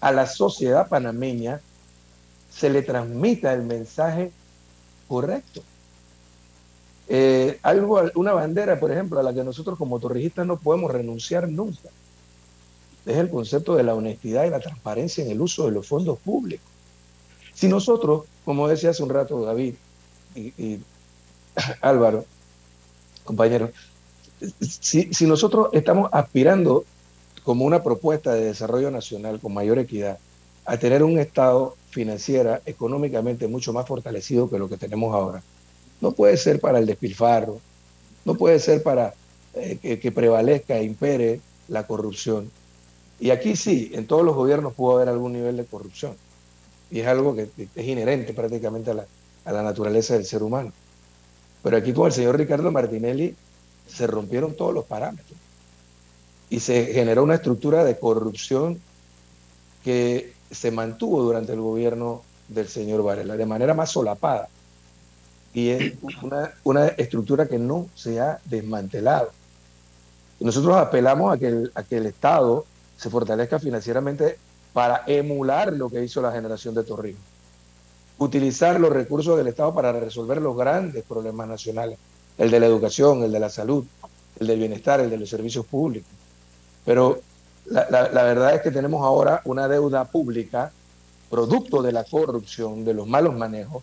a la sociedad panameña se le transmita el mensaje correcto. Eh, algo, una bandera, por ejemplo, a la que nosotros como torrijistas no podemos renunciar nunca. Es el concepto de la honestidad y la transparencia en el uso de los fondos públicos. Si nosotros, como decía hace un rato David y, Álvaro, compañeros, si, si nosotros estamos aspirando como una propuesta de desarrollo nacional con mayor equidad a tener un Estado financiera, económicamente mucho más fortalecido que lo que tenemos ahora, no puede ser para el despilfarro, no puede ser para eh, que, prevalezca e impere la corrupción. Y aquí sí, en todos los gobiernos pudo haber algún nivel de corrupción. Y es algo que, es inherente prácticamente a la, a la naturaleza del ser humano. Pero aquí con el señor Ricardo Martinelli se rompieron todos los parámetros. Y se generó una estructura de corrupción que se mantuvo durante el gobierno del señor Varela de manera más solapada y es una, estructura que no se ha desmantelado. Y nosotros apelamos a que, el, a que el Estado se fortalezca financieramente para emular lo que hizo la generación de Torrijos. Utilizar los recursos del Estado para resolver los grandes problemas nacionales, el de la educación, el de la salud, el del bienestar, el de los servicios públicos. Pero la, la verdad es que tenemos ahora una deuda pública producto de la corrupción, de los malos manejos,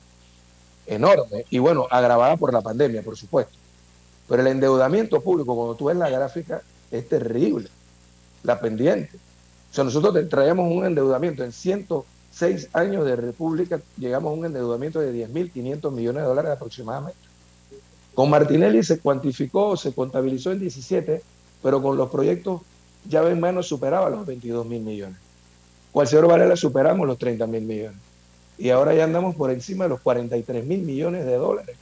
enorme y bueno, agravada por la pandemia, por supuesto. Pero el endeudamiento público, cuando tú ves la gráfica, es terrible, la pendiente. O sea, nosotros traemos un endeudamiento en 106 años de república, llegamos a un endeudamiento de 10.500 millones de dólares aproximadamente. Con Martinelli se cuantificó, se contabilizó en 17, pero con los proyectos ya ven menos superaba los 22 mil millones. Con el señor Varela superamos los 30 mil millones. Y ahora ya andamos por encima de los 43 mil millones de dólares.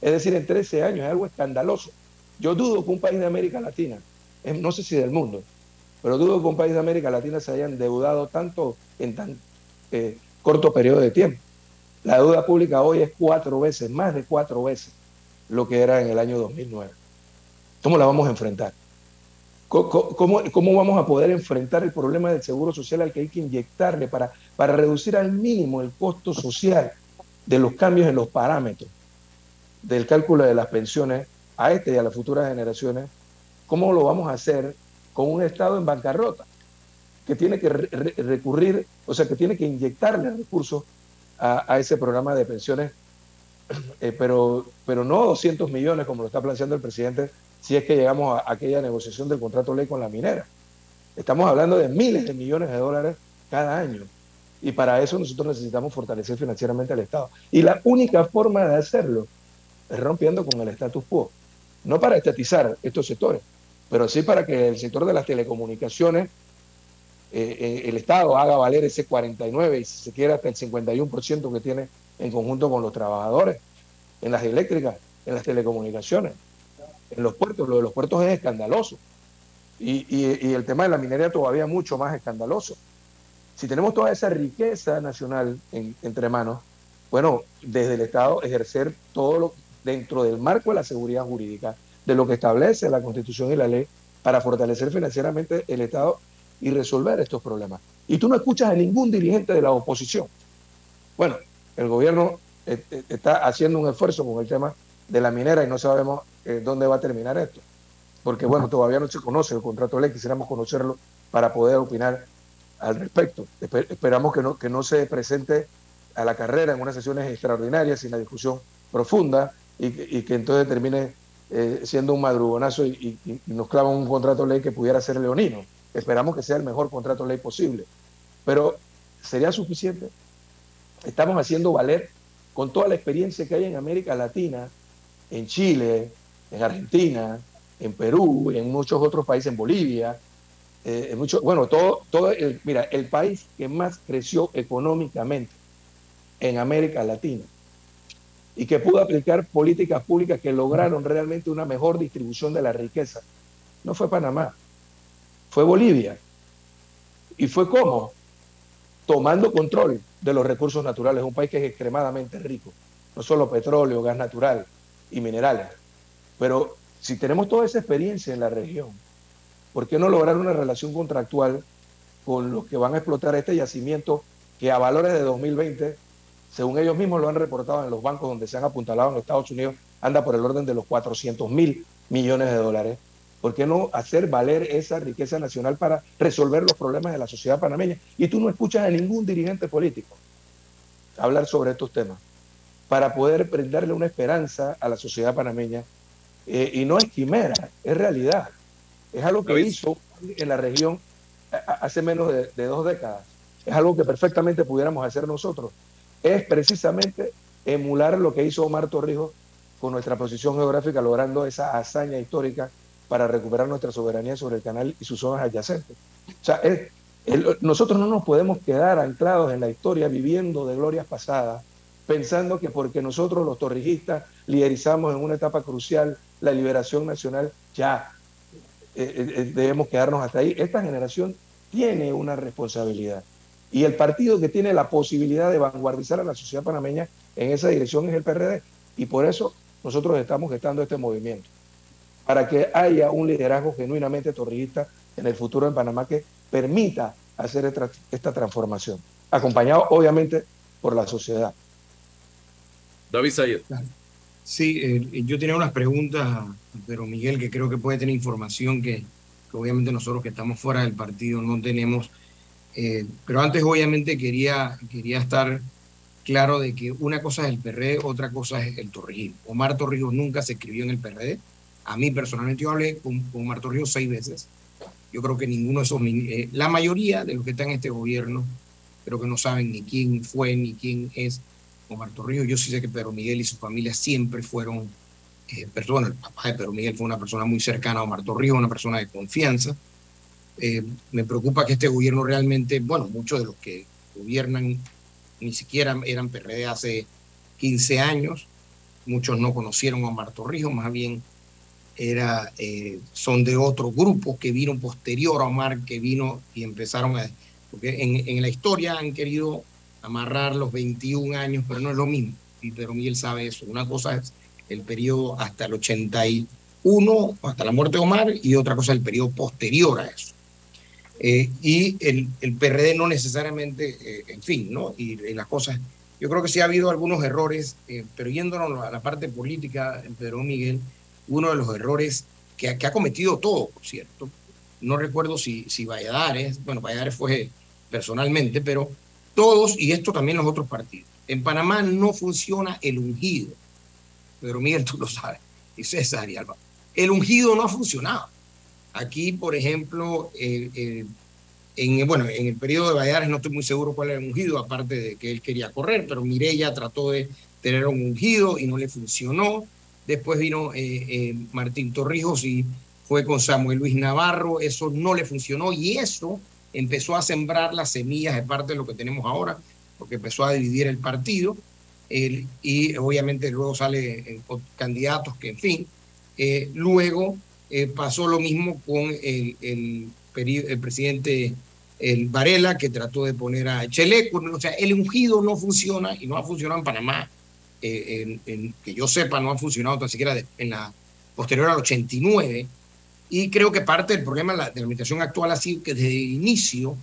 Es decir, en 13 años es algo escandaloso. Yo dudo que un país de América Latina, no sé si del mundo, pero dudo que un país de América Latina se haya endeudado tanto en tan eh, corto periodo de tiempo. La deuda pública hoy es cuatro veces, más de cuatro veces lo que era en el año 2009. ¿Cómo la vamos a enfrentar? ¿Cómo, ¿Cómo, vamos a poder enfrentar el problema del seguro social al que hay que inyectarle para, para reducir al mínimo el costo social de los cambios en los parámetros del cálculo de las pensiones a este y a las futuras generaciones? ¿Cómo lo vamos a hacer con un Estado en bancarrota que tiene que recurrir, o sea, que tiene que inyectarle recursos a, a ese programa de pensiones, eh, pero, pero no 200 millones como lo está planteando el presidente, si es que llegamos a aquella negociación del contrato ley con la minera. Estamos hablando de miles de millones de dólares cada año. Y para eso nosotros necesitamos fortalecer financieramente al Estado. Y la única forma de hacerlo es rompiendo con el status quo. No para estatizar estos sectores, pero sí para que el sector de las telecomunicaciones, eh, eh, el Estado haga valer ese 49 y si se quiere hasta el 51% que tiene en conjunto con los trabajadores, en las eléctricas, en las telecomunicaciones en los puertos. Lo de los puertos es escandaloso. Y, el tema de la minería todavía mucho más escandaloso. Si tenemos toda esa riqueza nacional entre manos, bueno, desde el Estado ejercer todo lo dentro del marco de la seguridad jurídica, de lo que establece la Constitución y la ley, para fortalecer financieramente el Estado y resolver estos problemas. Y tú no escuchas a ningún dirigente de la oposición. Bueno, el gobierno eh, eh, está haciendo un esfuerzo con el tema de la minera y no sabemos eh, dónde va a terminar esto. Porque bueno, todavía no se conoce el contrato de ley, quisiéramos conocerlo para poder opinar al respecto. esperamos que no, que no se presente a la carrera en unas sesiones extraordinarias, sin la discusión profunda y que, entonces termine eh, siendo un madrugonazo y, nos clava un contrato de ley que pudiera ser leonino. Esperamos que sea el mejor contrato ley posible. Pero ¿sería suficiente? Estamos haciendo valer con toda la experiencia que hay en América Latina, en Chile, en Argentina, en Perú, en muchos otros países, en Bolivia, eh, en mucho, bueno, todo, todo el, mira, el país que más creció económicamente en América Latina y que pudo aplicar políticas públicas que lograron realmente una mejor distribución de la riqueza, no fue Panamá, fue Bolivia. ¿Y fue cómo? Tomando control de los recursos naturales, un país que es extremadamente rico, no solo petróleo, gas natural y minerales, pero si tenemos toda esa experiencia en la región, ¿por qué no lograr una relación contractual con los que van a explotar este yacimiento que a valores de 2020, según ellos mismos lo han reportado en los bancos donde se han apuntalado en Estados Unidos, anda por el orden de los 400 mil millones de dólares? ¿Por qué no hacer valer esa riqueza nacional para resolver los problemas de la sociedad panameña? Y tú no escuchas a ningún dirigente político hablar sobre estos temas para poder brindarle una esperanza a la sociedad panameña eh, y no es quimera, es realidad. Es algo que hizo en la región hace menos de, dos décadas. Es algo que perfectamente pudiéramos hacer nosotros. Es precisamente emular lo que hizo Omar Torrijos con nuestra posición geográfica, logrando esa hazaña histórica para recuperar nuestra soberanía sobre el canal y sus zonas adyacentes. O sea, nosotros no nos podemos quedar anclados en la historia viviendo de glorias pasadas, pensando que porque nosotros los torrijistas liderizamos en una etapa crucial la liberación nacional, ya eh, eh, eh, debemos quedarnos hasta ahí. Esta generación tiene una responsabilidad. Y el partido que tiene la posibilidad de vanguardizar a la sociedad panameña en esa dirección es el PRD. Y por eso nosotros estamos gestando este movimiento. Para que haya un liderazgo genuinamente torrijista en el futuro en Panamá que permita hacer esta, esta transformación. Acompañado obviamente por la sociedad. David Sayer. Sí, eh, yo tenía unas preguntas, pero Miguel, que creo que puede tener información que, obviamente nosotros que estamos fuera del partido no tenemos. Eh, pero antes, obviamente, quería, quería estar claro de que una cosa es el PRD, otra cosa es el Torrijos. Omar Torrijos nunca se escribió en el PRD. A mí personalmente yo hablé con, con Torrijos seis veces. Yo creo que ninguno de esos, eh, la mayoría de los que están en este gobierno, creo que no saben ni quién fue ni quién es Omar Torrijos. Yo sí sé que Pedro Miguel y su familia siempre fueron eh. El papá de Pedro Miguel fue una persona muy cercana a Omar Torrijos, una persona de confianza. Eh, me preocupa que este gobierno realmente, bueno, muchos de los que gobiernan ni siquiera eran PRD hace 15 años, muchos no conocieron a Omar Torrijos, más bien era, eh, son de otros grupos que vino posterior a Omar, que vino y empezaron a... Porque en, en, la historia han querido amarrar los 21 años, pero no es lo mismo. Y pero Miguel sabe eso. Una cosa es el periodo hasta el 81, hasta la muerte de Omar, y otra cosa el periodo posterior a eso. Eh, y el, el, PRD no necesariamente, eh, en fin, ¿no? Y, las cosas, yo creo que sí ha habido algunos errores, pero yéndonos a la parte política, Pedro Miguel, uno de los errores que, ha cometido todo, por cierto, no recuerdo si, si Valladares, bueno, Valladares fue personalmente, pero todos, y esto también los otros partidos, en Panamá no funciona el ungido, Pedro Miguel tú lo sabes, y César y Alba, el ungido no ha funcionado. Aquí, por ejemplo, en, bueno, en el periodo de Valladares no estoy muy seguro cuál era el ungido, aparte de que él quería correr, pero Mireya trató de tener un ungido y no le funcionó. Después vino eh, eh, Martín Torrijos y fue con Samuel Luis Navarro, eso no le funcionó y eso empezó a sembrar las semillas de parte de lo que tenemos ahora, porque empezó a dividir el partido y obviamente luego sale eh, candidatos que, en fin, luego pasó lo mismo con el, el, el, presidente el Varela, que trató de poner a Cheleco. O sea, el ungido no funciona y no ha funcionado en Panamá. Eh, en, que yo sepa, no ha funcionado tan siquiera en la posterior al 89. Y creo que parte del problema de la, administración actual ha sido que desde el inicio,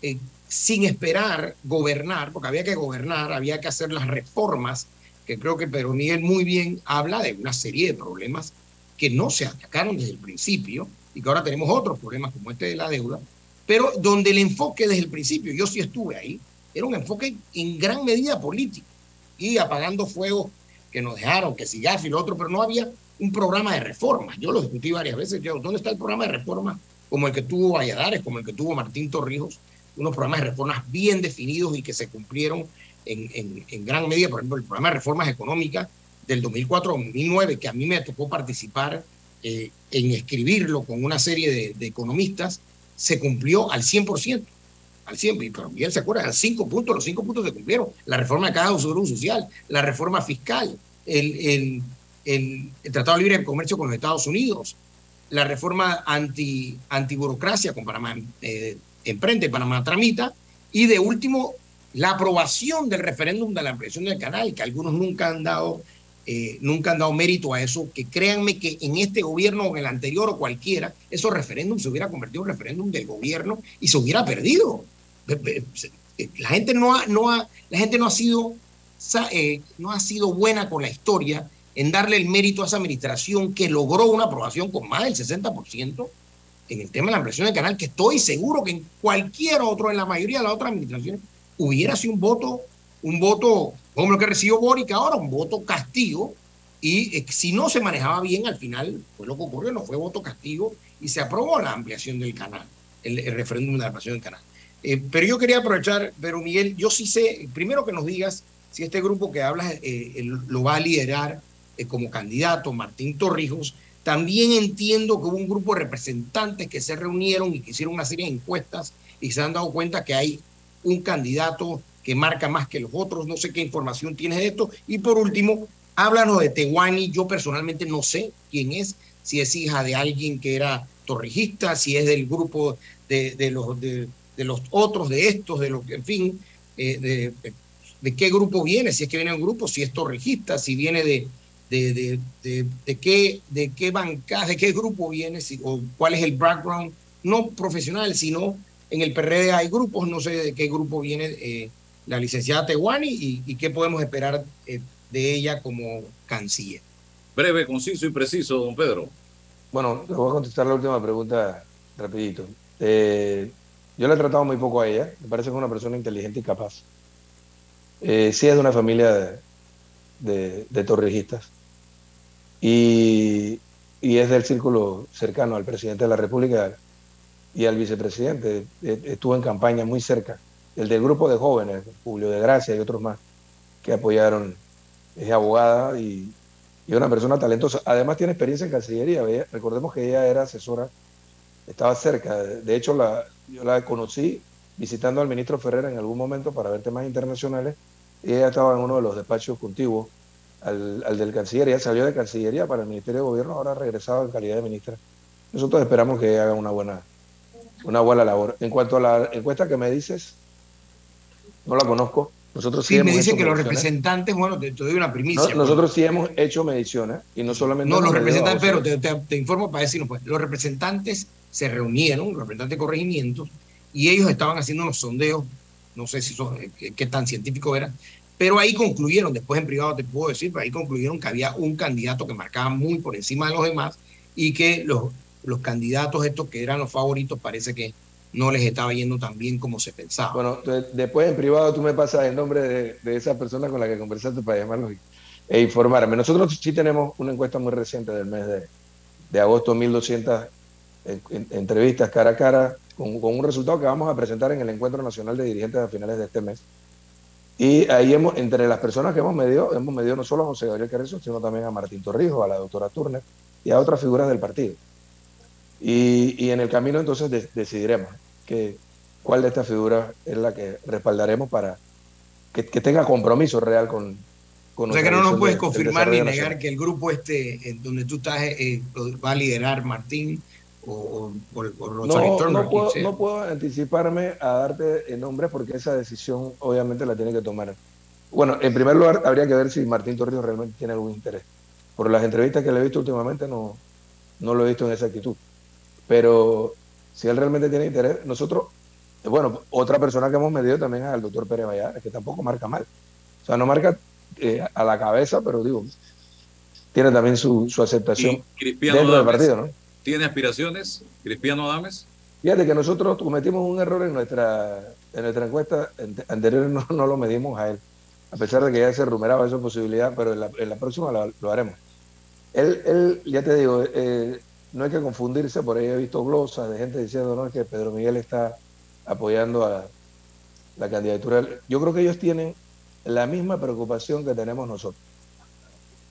eh, sin esperar gobernar, porque había que gobernar, había que hacer las reformas, que creo que Pedro Miguel muy bien habla de una serie de problemas que no se atacaron desde el principio y que ahora tenemos otros problemas como este de la deuda, pero donde el enfoque desde el principio, yo sí estuve ahí, era un enfoque en gran medida político y apagando fuegos que nos dejaron, que si y lo otro, pero no había un programa de reformas. Yo lo discutí varias veces. Yo, ¿Dónde está el programa de reformas como el que tuvo Valladares, como el que tuvo Martín Torrijos? Unos programas de reformas bien definidos y que se cumplieron en, en, gran medida. Por ejemplo, el programa de reformas económicas del 2004-2009, que a mí me tocó participar eh, en escribirlo con una serie de, economistas, se cumplió al 100%. Al 100%, pero bien se acuerdan, cinco puntos, los cinco puntos se cumplieron. La reforma de cada seguro social, la reforma fiscal, el, el, el, Tratado Libre de Comercio con los Estados Unidos, la reforma anti, antiburocracia con Panamá eh, Emprende, Panamá Tramita, y de último, la aprobación del referéndum de la ampliación del canal, que algunos nunca han dado eh, nunca han dado mérito a eso, que créanme que en este gobierno o en el anterior o cualquiera, esos referéndums se hubiera convertido en referéndum del gobierno y se hubiera perdido. La gente no ha, no ha, la gente no ha sido eh, no ha sido buena con la historia en darle el mérito a esa administración que logró una aprobación con más del 60% en el tema de la ampliación del canal, que estoy seguro que en cualquier otro, en la mayoría de las otras administraciones, hubiera sido un voto, un voto como lo que recibió Boric ahora, un voto castigo, y eh, si no se manejaba bien, al final fue lo que ocurrió, no fue voto castigo, y se aprobó la ampliación del canal, el, referéndum de la ampliación del canal. Eh, pero yo quería aprovechar, pero Miguel, yo sí sé, primero que nos digas si este grupo que hablas eh, lo va a liderar como candidato Martín Torrijos. También entiendo que hubo un grupo de representantes que se reunieron y que hicieron una serie de encuestas y se han dado cuenta que hay un candidato que marca más que los otros. No sé qué información tienes de esto. Y por último, háblanos de Tehuani. Yo personalmente no sé quién es, si es hija de alguien que era torrijista, si es del grupo de, de los, de, los otros, de estos, de los que, en fin, eh, de, de, qué grupo viene, si es que viene un grupo, si es torrijista, si viene de, de, de, de, qué, de qué bancada, de qué grupo viene, si, o cuál es el background, no profesional, sino en el PRD hay grupos, no sé de qué grupo viene eh, la licenciada Tehuani y, qué podemos esperar eh, de ella como canciller. Breve, conciso y preciso, don Pedro. Bueno, le voy a contestar la última pregunta rapidito. Eh, yo le he tratado muy poco a ella, me parece que es una persona inteligente y capaz. Eh, sí es de una familia de, de, y, y, es del círculo cercano al presidente de la República y al vicepresidente. Eh, estuvo en campaña muy cerca. El del grupo de jóvenes, Julio de Gracia y otros más, que apoyaron, es abogada y, y una persona talentosa. Además tiene experiencia en Cancillería. Recordemos que ella era asesora, estaba cerca. De hecho, la, yo la conocí visitando al ministro Ferrer en algún momento para ver temas internacionales. Y ella estaba en uno de los despachos contiguos al, al del Cancillería. Salió de Cancillería para el Ministerio de Gobierno, ahora ha regresado en calidad de ministra. Nosotros esperamos que haga una buena, una buena labor. En cuanto a la encuesta que me dices, no la conozco. Nosotros sí, me dicen que los representantes, bueno, te, doy una primicia. Pues. nosotros sí hemos hecho mediciones y no solamente... No, los representantes, pero te, informo para decirlo, pues, los representantes se reunieron, los representantes de corregimientos, y ellos estaban haciendo unos sondeos, no sé si son, eh, qué, tan científico era, pero ahí concluyeron, después en privado te puedo decir, pero ahí concluyeron que había un candidato que marcaba muy por encima de los demás y que los, los candidatos estos que eran los favoritos parece que no les estaba yendo tan bien como se pensaba. Bueno, después en privado tú me pasas el nombre de, esa persona con la que conversaste para llamarlos e informarme. Nosotros sí tenemos una encuesta muy reciente del mes de, de agosto, 1.200 entrevistas cara a cara, con, un resultado que vamos a presentar en el Encuentro Nacional de Dirigentes a finales de este mes. Y ahí hemos, entre las personas que hemos medido, hemos medido no solo a José Gabriel Carrizo, sino también a Martín Torrijos, a la doctora Turner y a otras figuras del partido. Y, en el camino entonces decidiremos que, cuál de estas figuras es la que respaldaremos para que, tenga compromiso real con, con O sea que no nos puedes confirmar ni negar que el grupo este en donde tú estás eh, va a liderar Martín o, o, no, no, puedo, no puedo anticiparme a darte el nombre porque esa decisión obviamente la tiene que tomar. Bueno, en primer lugar habría que ver si Martín Torrijos realmente tiene algún interés. Por las entrevistas que le he visto últimamente no, no lo he visto en esa actitud. Pero si él realmente tiene interés, nosotros, bueno, otra persona que hemos medido también es al doctor Pérez Vallares, que tampoco marca mal. O sea, no marca eh, a la cabeza, pero digo, tiene también su, aceptación dentro del partido, ¿no? ¿Tiene aspiraciones, Cristiano Adames? Fíjate que nosotros cometimos un error en nuestra, en nuestra encuesta anterior, no, no lo medimos a él, a pesar de que ya se rumeraba esa posibilidad, pero en la, en la próxima lo, haremos. Él, él, ya te digo, eh, no hay que confundirse, por ahí he visto glosas de gente diciendo ¿no? que Pedro Miguel está apoyando a la candidatura. Yo creo que ellos tienen la misma preocupación que tenemos nosotros.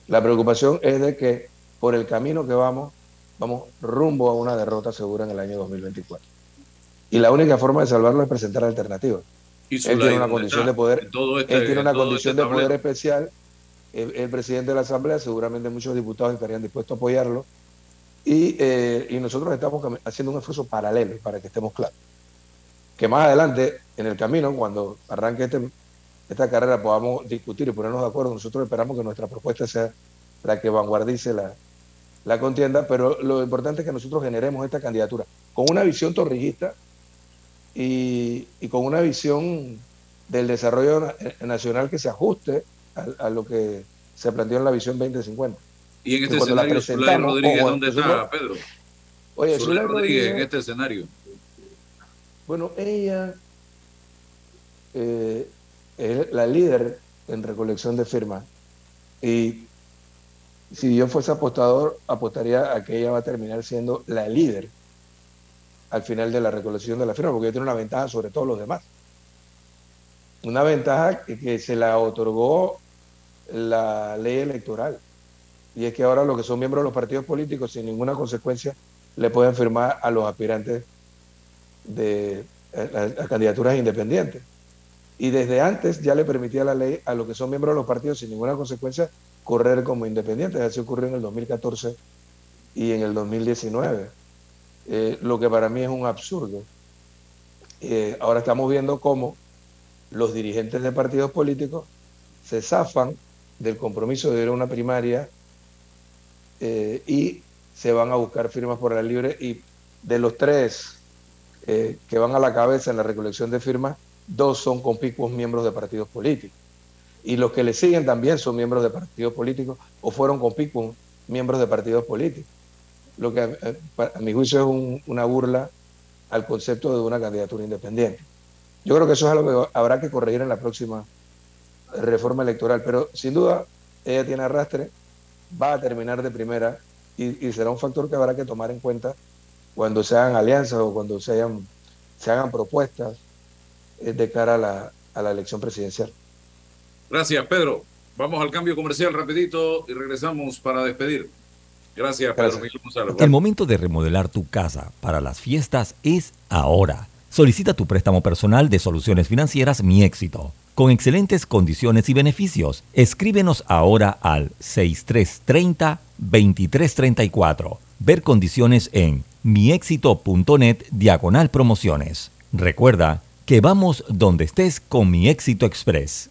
La preocupación es de que por el camino que vamos, vamos rumbo a una derrota segura en el año 2024. Y la única forma de salvarlo es presentar alternativas. Él tiene una condición de poder, este él tiene una condición este de poder especial. El, el, presidente de la Asamblea, seguramente muchos diputados estarían dispuestos a apoyarlo y, eh, y nosotros estamos haciendo un esfuerzo paralelo para que estemos claros. Que más adelante, en el camino, cuando arranque este, esta carrera, podamos discutir y ponernos de acuerdo. Nosotros esperamos que nuestra propuesta sea la que vanguardice la, la contienda, pero lo importante es que nosotros generemos esta candidatura con una visión torrijista y, y con una visión del desarrollo nacional que se ajuste a, a, lo que se planteó en la visión 2050. Y en este escenario, Zulay Rodríguez, ¿dónde está, Pedro? Oye, Zulay Rodríguez, en este escenario. Bueno, ella eh, es la líder en recolección de firmas. Y si yo fuese apostador, apostaría a que ella va a terminar siendo la líder al final de la recolección de la firma, porque ella tiene una ventaja sobre todos los demás. Una ventaja que se la otorgó la ley electoral y es que ahora los que son miembros de los partidos políticos sin ninguna consecuencia le pueden firmar a los aspirantes de a, candidaturas independientes. Y desde antes ya le permitía la ley a los que son miembros de los partidos sin ninguna consecuencia correr como independientes. Así ocurrió en el 2014 y en el 2019. Eh, lo que para mí es un absurdo. Eh, ahora estamos viendo cómo los dirigentes de partidos políticos se zafan del compromiso de ir a una primaria eh, y se van a buscar firmas por la libre y de los tres eh, que van a la cabeza en la recolección de firmas, dos son conspicuos miembros de partidos políticos. y los que le siguen también son miembros de partidos políticos o fueron con pico miembros de partidos políticos. Lo que a, mi juicio es una burla al concepto de una candidatura independiente. Yo creo que eso es algo que habrá que corregir en la próxima reforma electoral, pero sin duda ella tiene arrastre, va a terminar de primera y, será un factor que habrá que tomar en cuenta cuando se hagan alianzas o cuando se, hagan, se hagan propuestas eh, de cara a la, a la elección presidencial. Gracias, Pedro. Vamos al cambio comercial rapidito y regresamos para despedir. Gracias, Pedro El momento de remodelar tu casa para las fiestas es ahora. Solicita tu préstamo personal de soluciones financieras Mi Éxito, con excelentes condiciones y beneficios. Escríbenos ahora al 6330-2334. Ver condiciones en miexito.net diagonal promociones. Recuerda que vamos donde estés con Mi Éxito Express.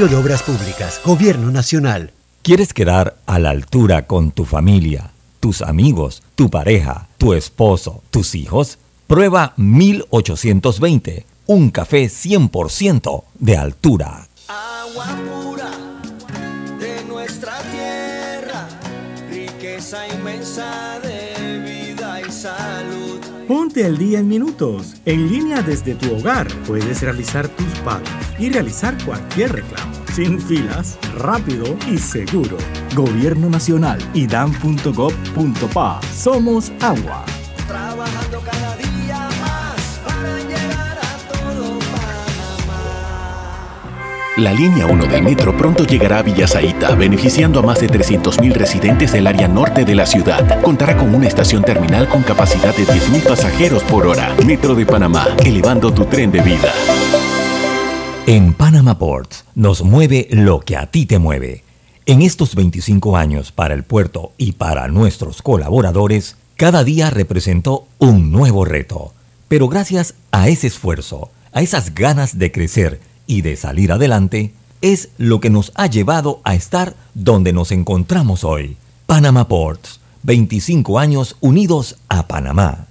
de Obras Públicas, Gobierno Nacional. ¿Quieres quedar a la altura con tu familia, tus amigos, tu pareja, tu esposo, tus hijos? Prueba 1820, un café 100% de altura. Agua Ponte al día en minutos. En línea desde tu hogar puedes realizar tus pagos y realizar cualquier reclamo. Sin filas, rápido y seguro. Gobierno Nacional y. Somos agua. Trabajando La línea 1 del metro pronto llegará a Villasaita, beneficiando a más de 300.000 residentes del área norte de la ciudad. Contará con una estación terminal con capacidad de 10.000 pasajeros por hora. Metro de Panamá, elevando tu tren de vida. En Panama Ports nos mueve lo que a ti te mueve. En estos 25 años para el puerto y para nuestros colaboradores, cada día representó un nuevo reto. Pero gracias a ese esfuerzo, a esas ganas de crecer y de salir adelante, es lo que nos ha llevado a estar donde nos encontramos hoy. Panama Ports, 25 años unidos a Panamá.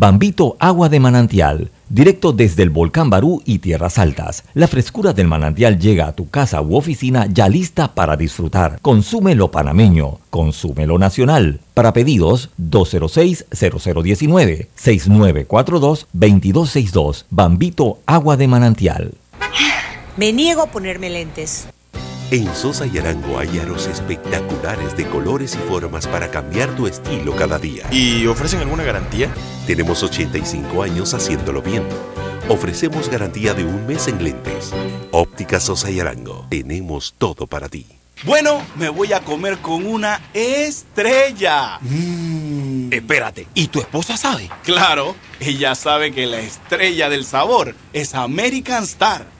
Bambito Agua de Manantial, directo desde el volcán Barú y Tierras Altas. La frescura del manantial llega a tu casa u oficina ya lista para disfrutar. Consúmelo panameño, consúmelo nacional. Para pedidos 206-0019 6942-2262. Bambito Agua de Manantial. Me niego a ponerme lentes. En Sosa y Arango hay aros espectaculares de colores y formas para cambiar tu estilo cada día. ¿Y ofrecen alguna garantía? Tenemos 85 años haciéndolo bien. Ofrecemos garantía de un mes en lentes. Óptica Sosa y Arango. Tenemos todo para ti. Bueno, me voy a comer con una estrella. Mmm. Espérate, ¿y tu esposa sabe? Claro, ella sabe que la estrella del sabor es American Star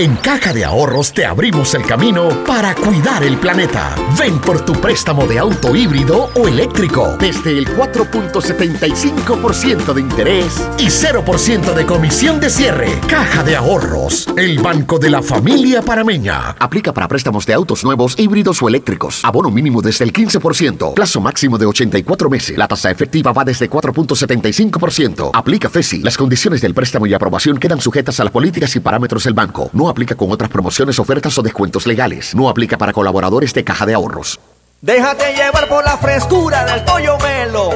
En Caja de Ahorros te abrimos el camino para cuidar el planeta. Ven por tu préstamo de auto híbrido o eléctrico desde el 4.75% de interés y 0% de comisión de cierre. Caja de Ahorros, el banco de la familia parameña. Aplica para préstamos de autos nuevos, híbridos o eléctricos. Abono mínimo desde el 15%. Plazo máximo de 84 meses. La tasa efectiva va desde 4.75%. Aplica FESI. Las condiciones del préstamo y aprobación quedan sujetas a las políticas y parámetros del banco. No aplica con otras promociones, ofertas o descuentos legales. No aplica para colaboradores de caja de ahorros. Déjate llevar por la frescura del pollo melo,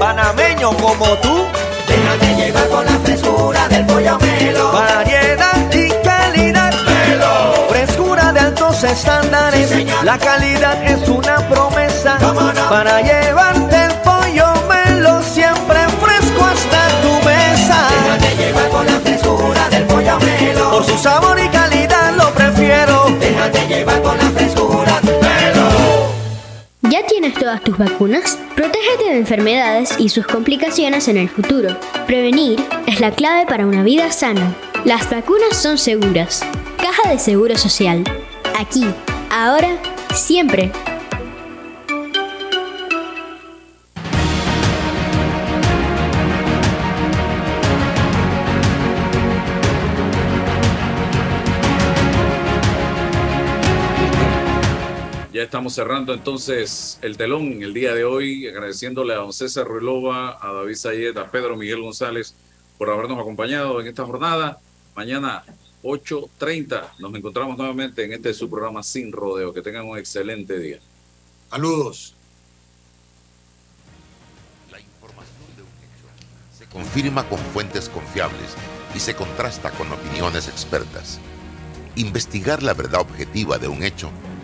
panameño como tú. Déjate llevar por la frescura del pollo melo. Variedad y calidad. Melo. Frescura de altos estándares. la calidad es una promesa para llevarte sabor y calidad lo prefiero. Déjate llevar por la frescura melo. ¿Ya tienes todas tus vacunas? Protégete de enfermedades y sus complicaciones en el futuro. Prevenir es la clave para una vida sana. Las vacunas son seguras. Caja de Seguro Social. Aquí, ahora, siempre. Estamos cerrando entonces el telón en el día de hoy, agradeciéndole a don César Ruilova, a David Sayed, a Pedro Miguel González por habernos acompañado en esta jornada. Mañana 8.30 nos encontramos nuevamente en este su programa Sin Rodeo. Que tengan un excelente día. Saludos. Se confirma con fuentes confiables y se contrasta con opiniones expertas. Investigar la verdad objetiva de un hecho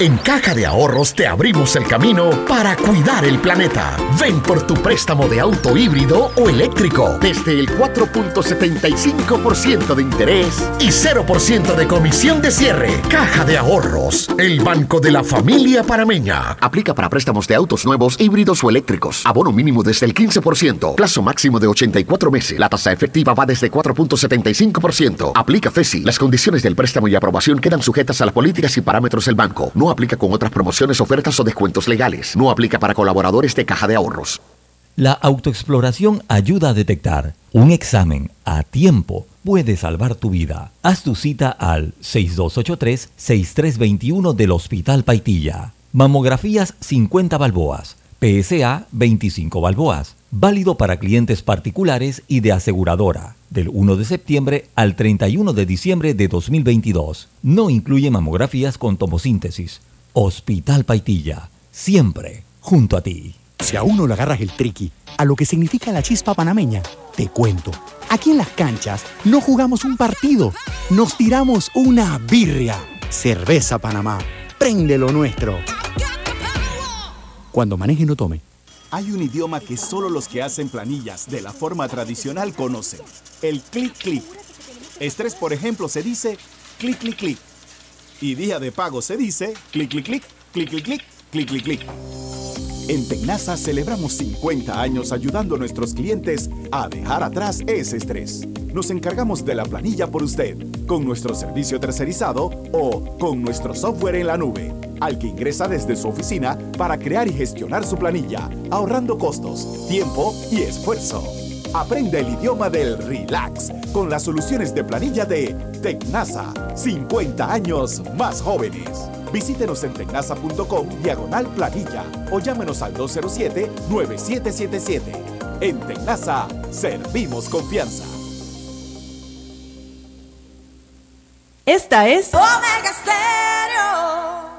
En Caja de Ahorros te abrimos el camino para cuidar el planeta. Ven por tu préstamo de auto híbrido o eléctrico desde el 4.75% de interés y 0% de comisión de cierre. Caja de Ahorros, el banco de la familia parameña. Aplica para préstamos de autos nuevos, híbridos o eléctricos. Abono mínimo desde el 15%. Plazo máximo de 84 meses. La tasa efectiva va desde 4.75%. Aplica FESI. Las condiciones del préstamo y aprobación quedan sujetas a las políticas y parámetros del banco. No aplica con otras promociones, ofertas o descuentos legales. No aplica para colaboradores de caja de ahorros. La autoexploración ayuda a detectar. Un examen a tiempo puede salvar tu vida. Haz tu cita al 6283-6321 del Hospital Paitilla. Mamografías 50 balboas. PSA 25 balboas. Válido para clientes particulares y de aseguradora. Del 1 de septiembre al 31 de diciembre de 2022. No incluye mamografías con tomosíntesis. Hospital Paitilla. Siempre junto a ti. Si a uno le agarras el triqui a lo que significa la chispa panameña, te cuento. Aquí en las canchas no jugamos un partido, nos tiramos una birria. Cerveza Panamá, prende lo nuestro. Cuando maneje no tome. Hay un idioma que solo los que hacen planillas de la forma tradicional conocen, el clic clic. Estrés, por ejemplo, se dice clic clic clic. Y día de pago se dice clic clic clic, clic clic clic, clic clic clic. En Tecnasa celebramos 50 años ayudando a nuestros clientes a dejar atrás ese estrés. Nos encargamos de la planilla por usted, con nuestro servicio tercerizado o con nuestro software en la nube, al que ingresa desde su oficina para crear y gestionar su planilla, ahorrando costos, tiempo y esfuerzo. Aprende el idioma del relax con las soluciones de planilla de Tecnasa. 50 años más jóvenes. Visítenos en tecnasa.com diagonal planilla o llámenos al 207-9777. En Tecnasa servimos confianza. Esta es Omega Stereo.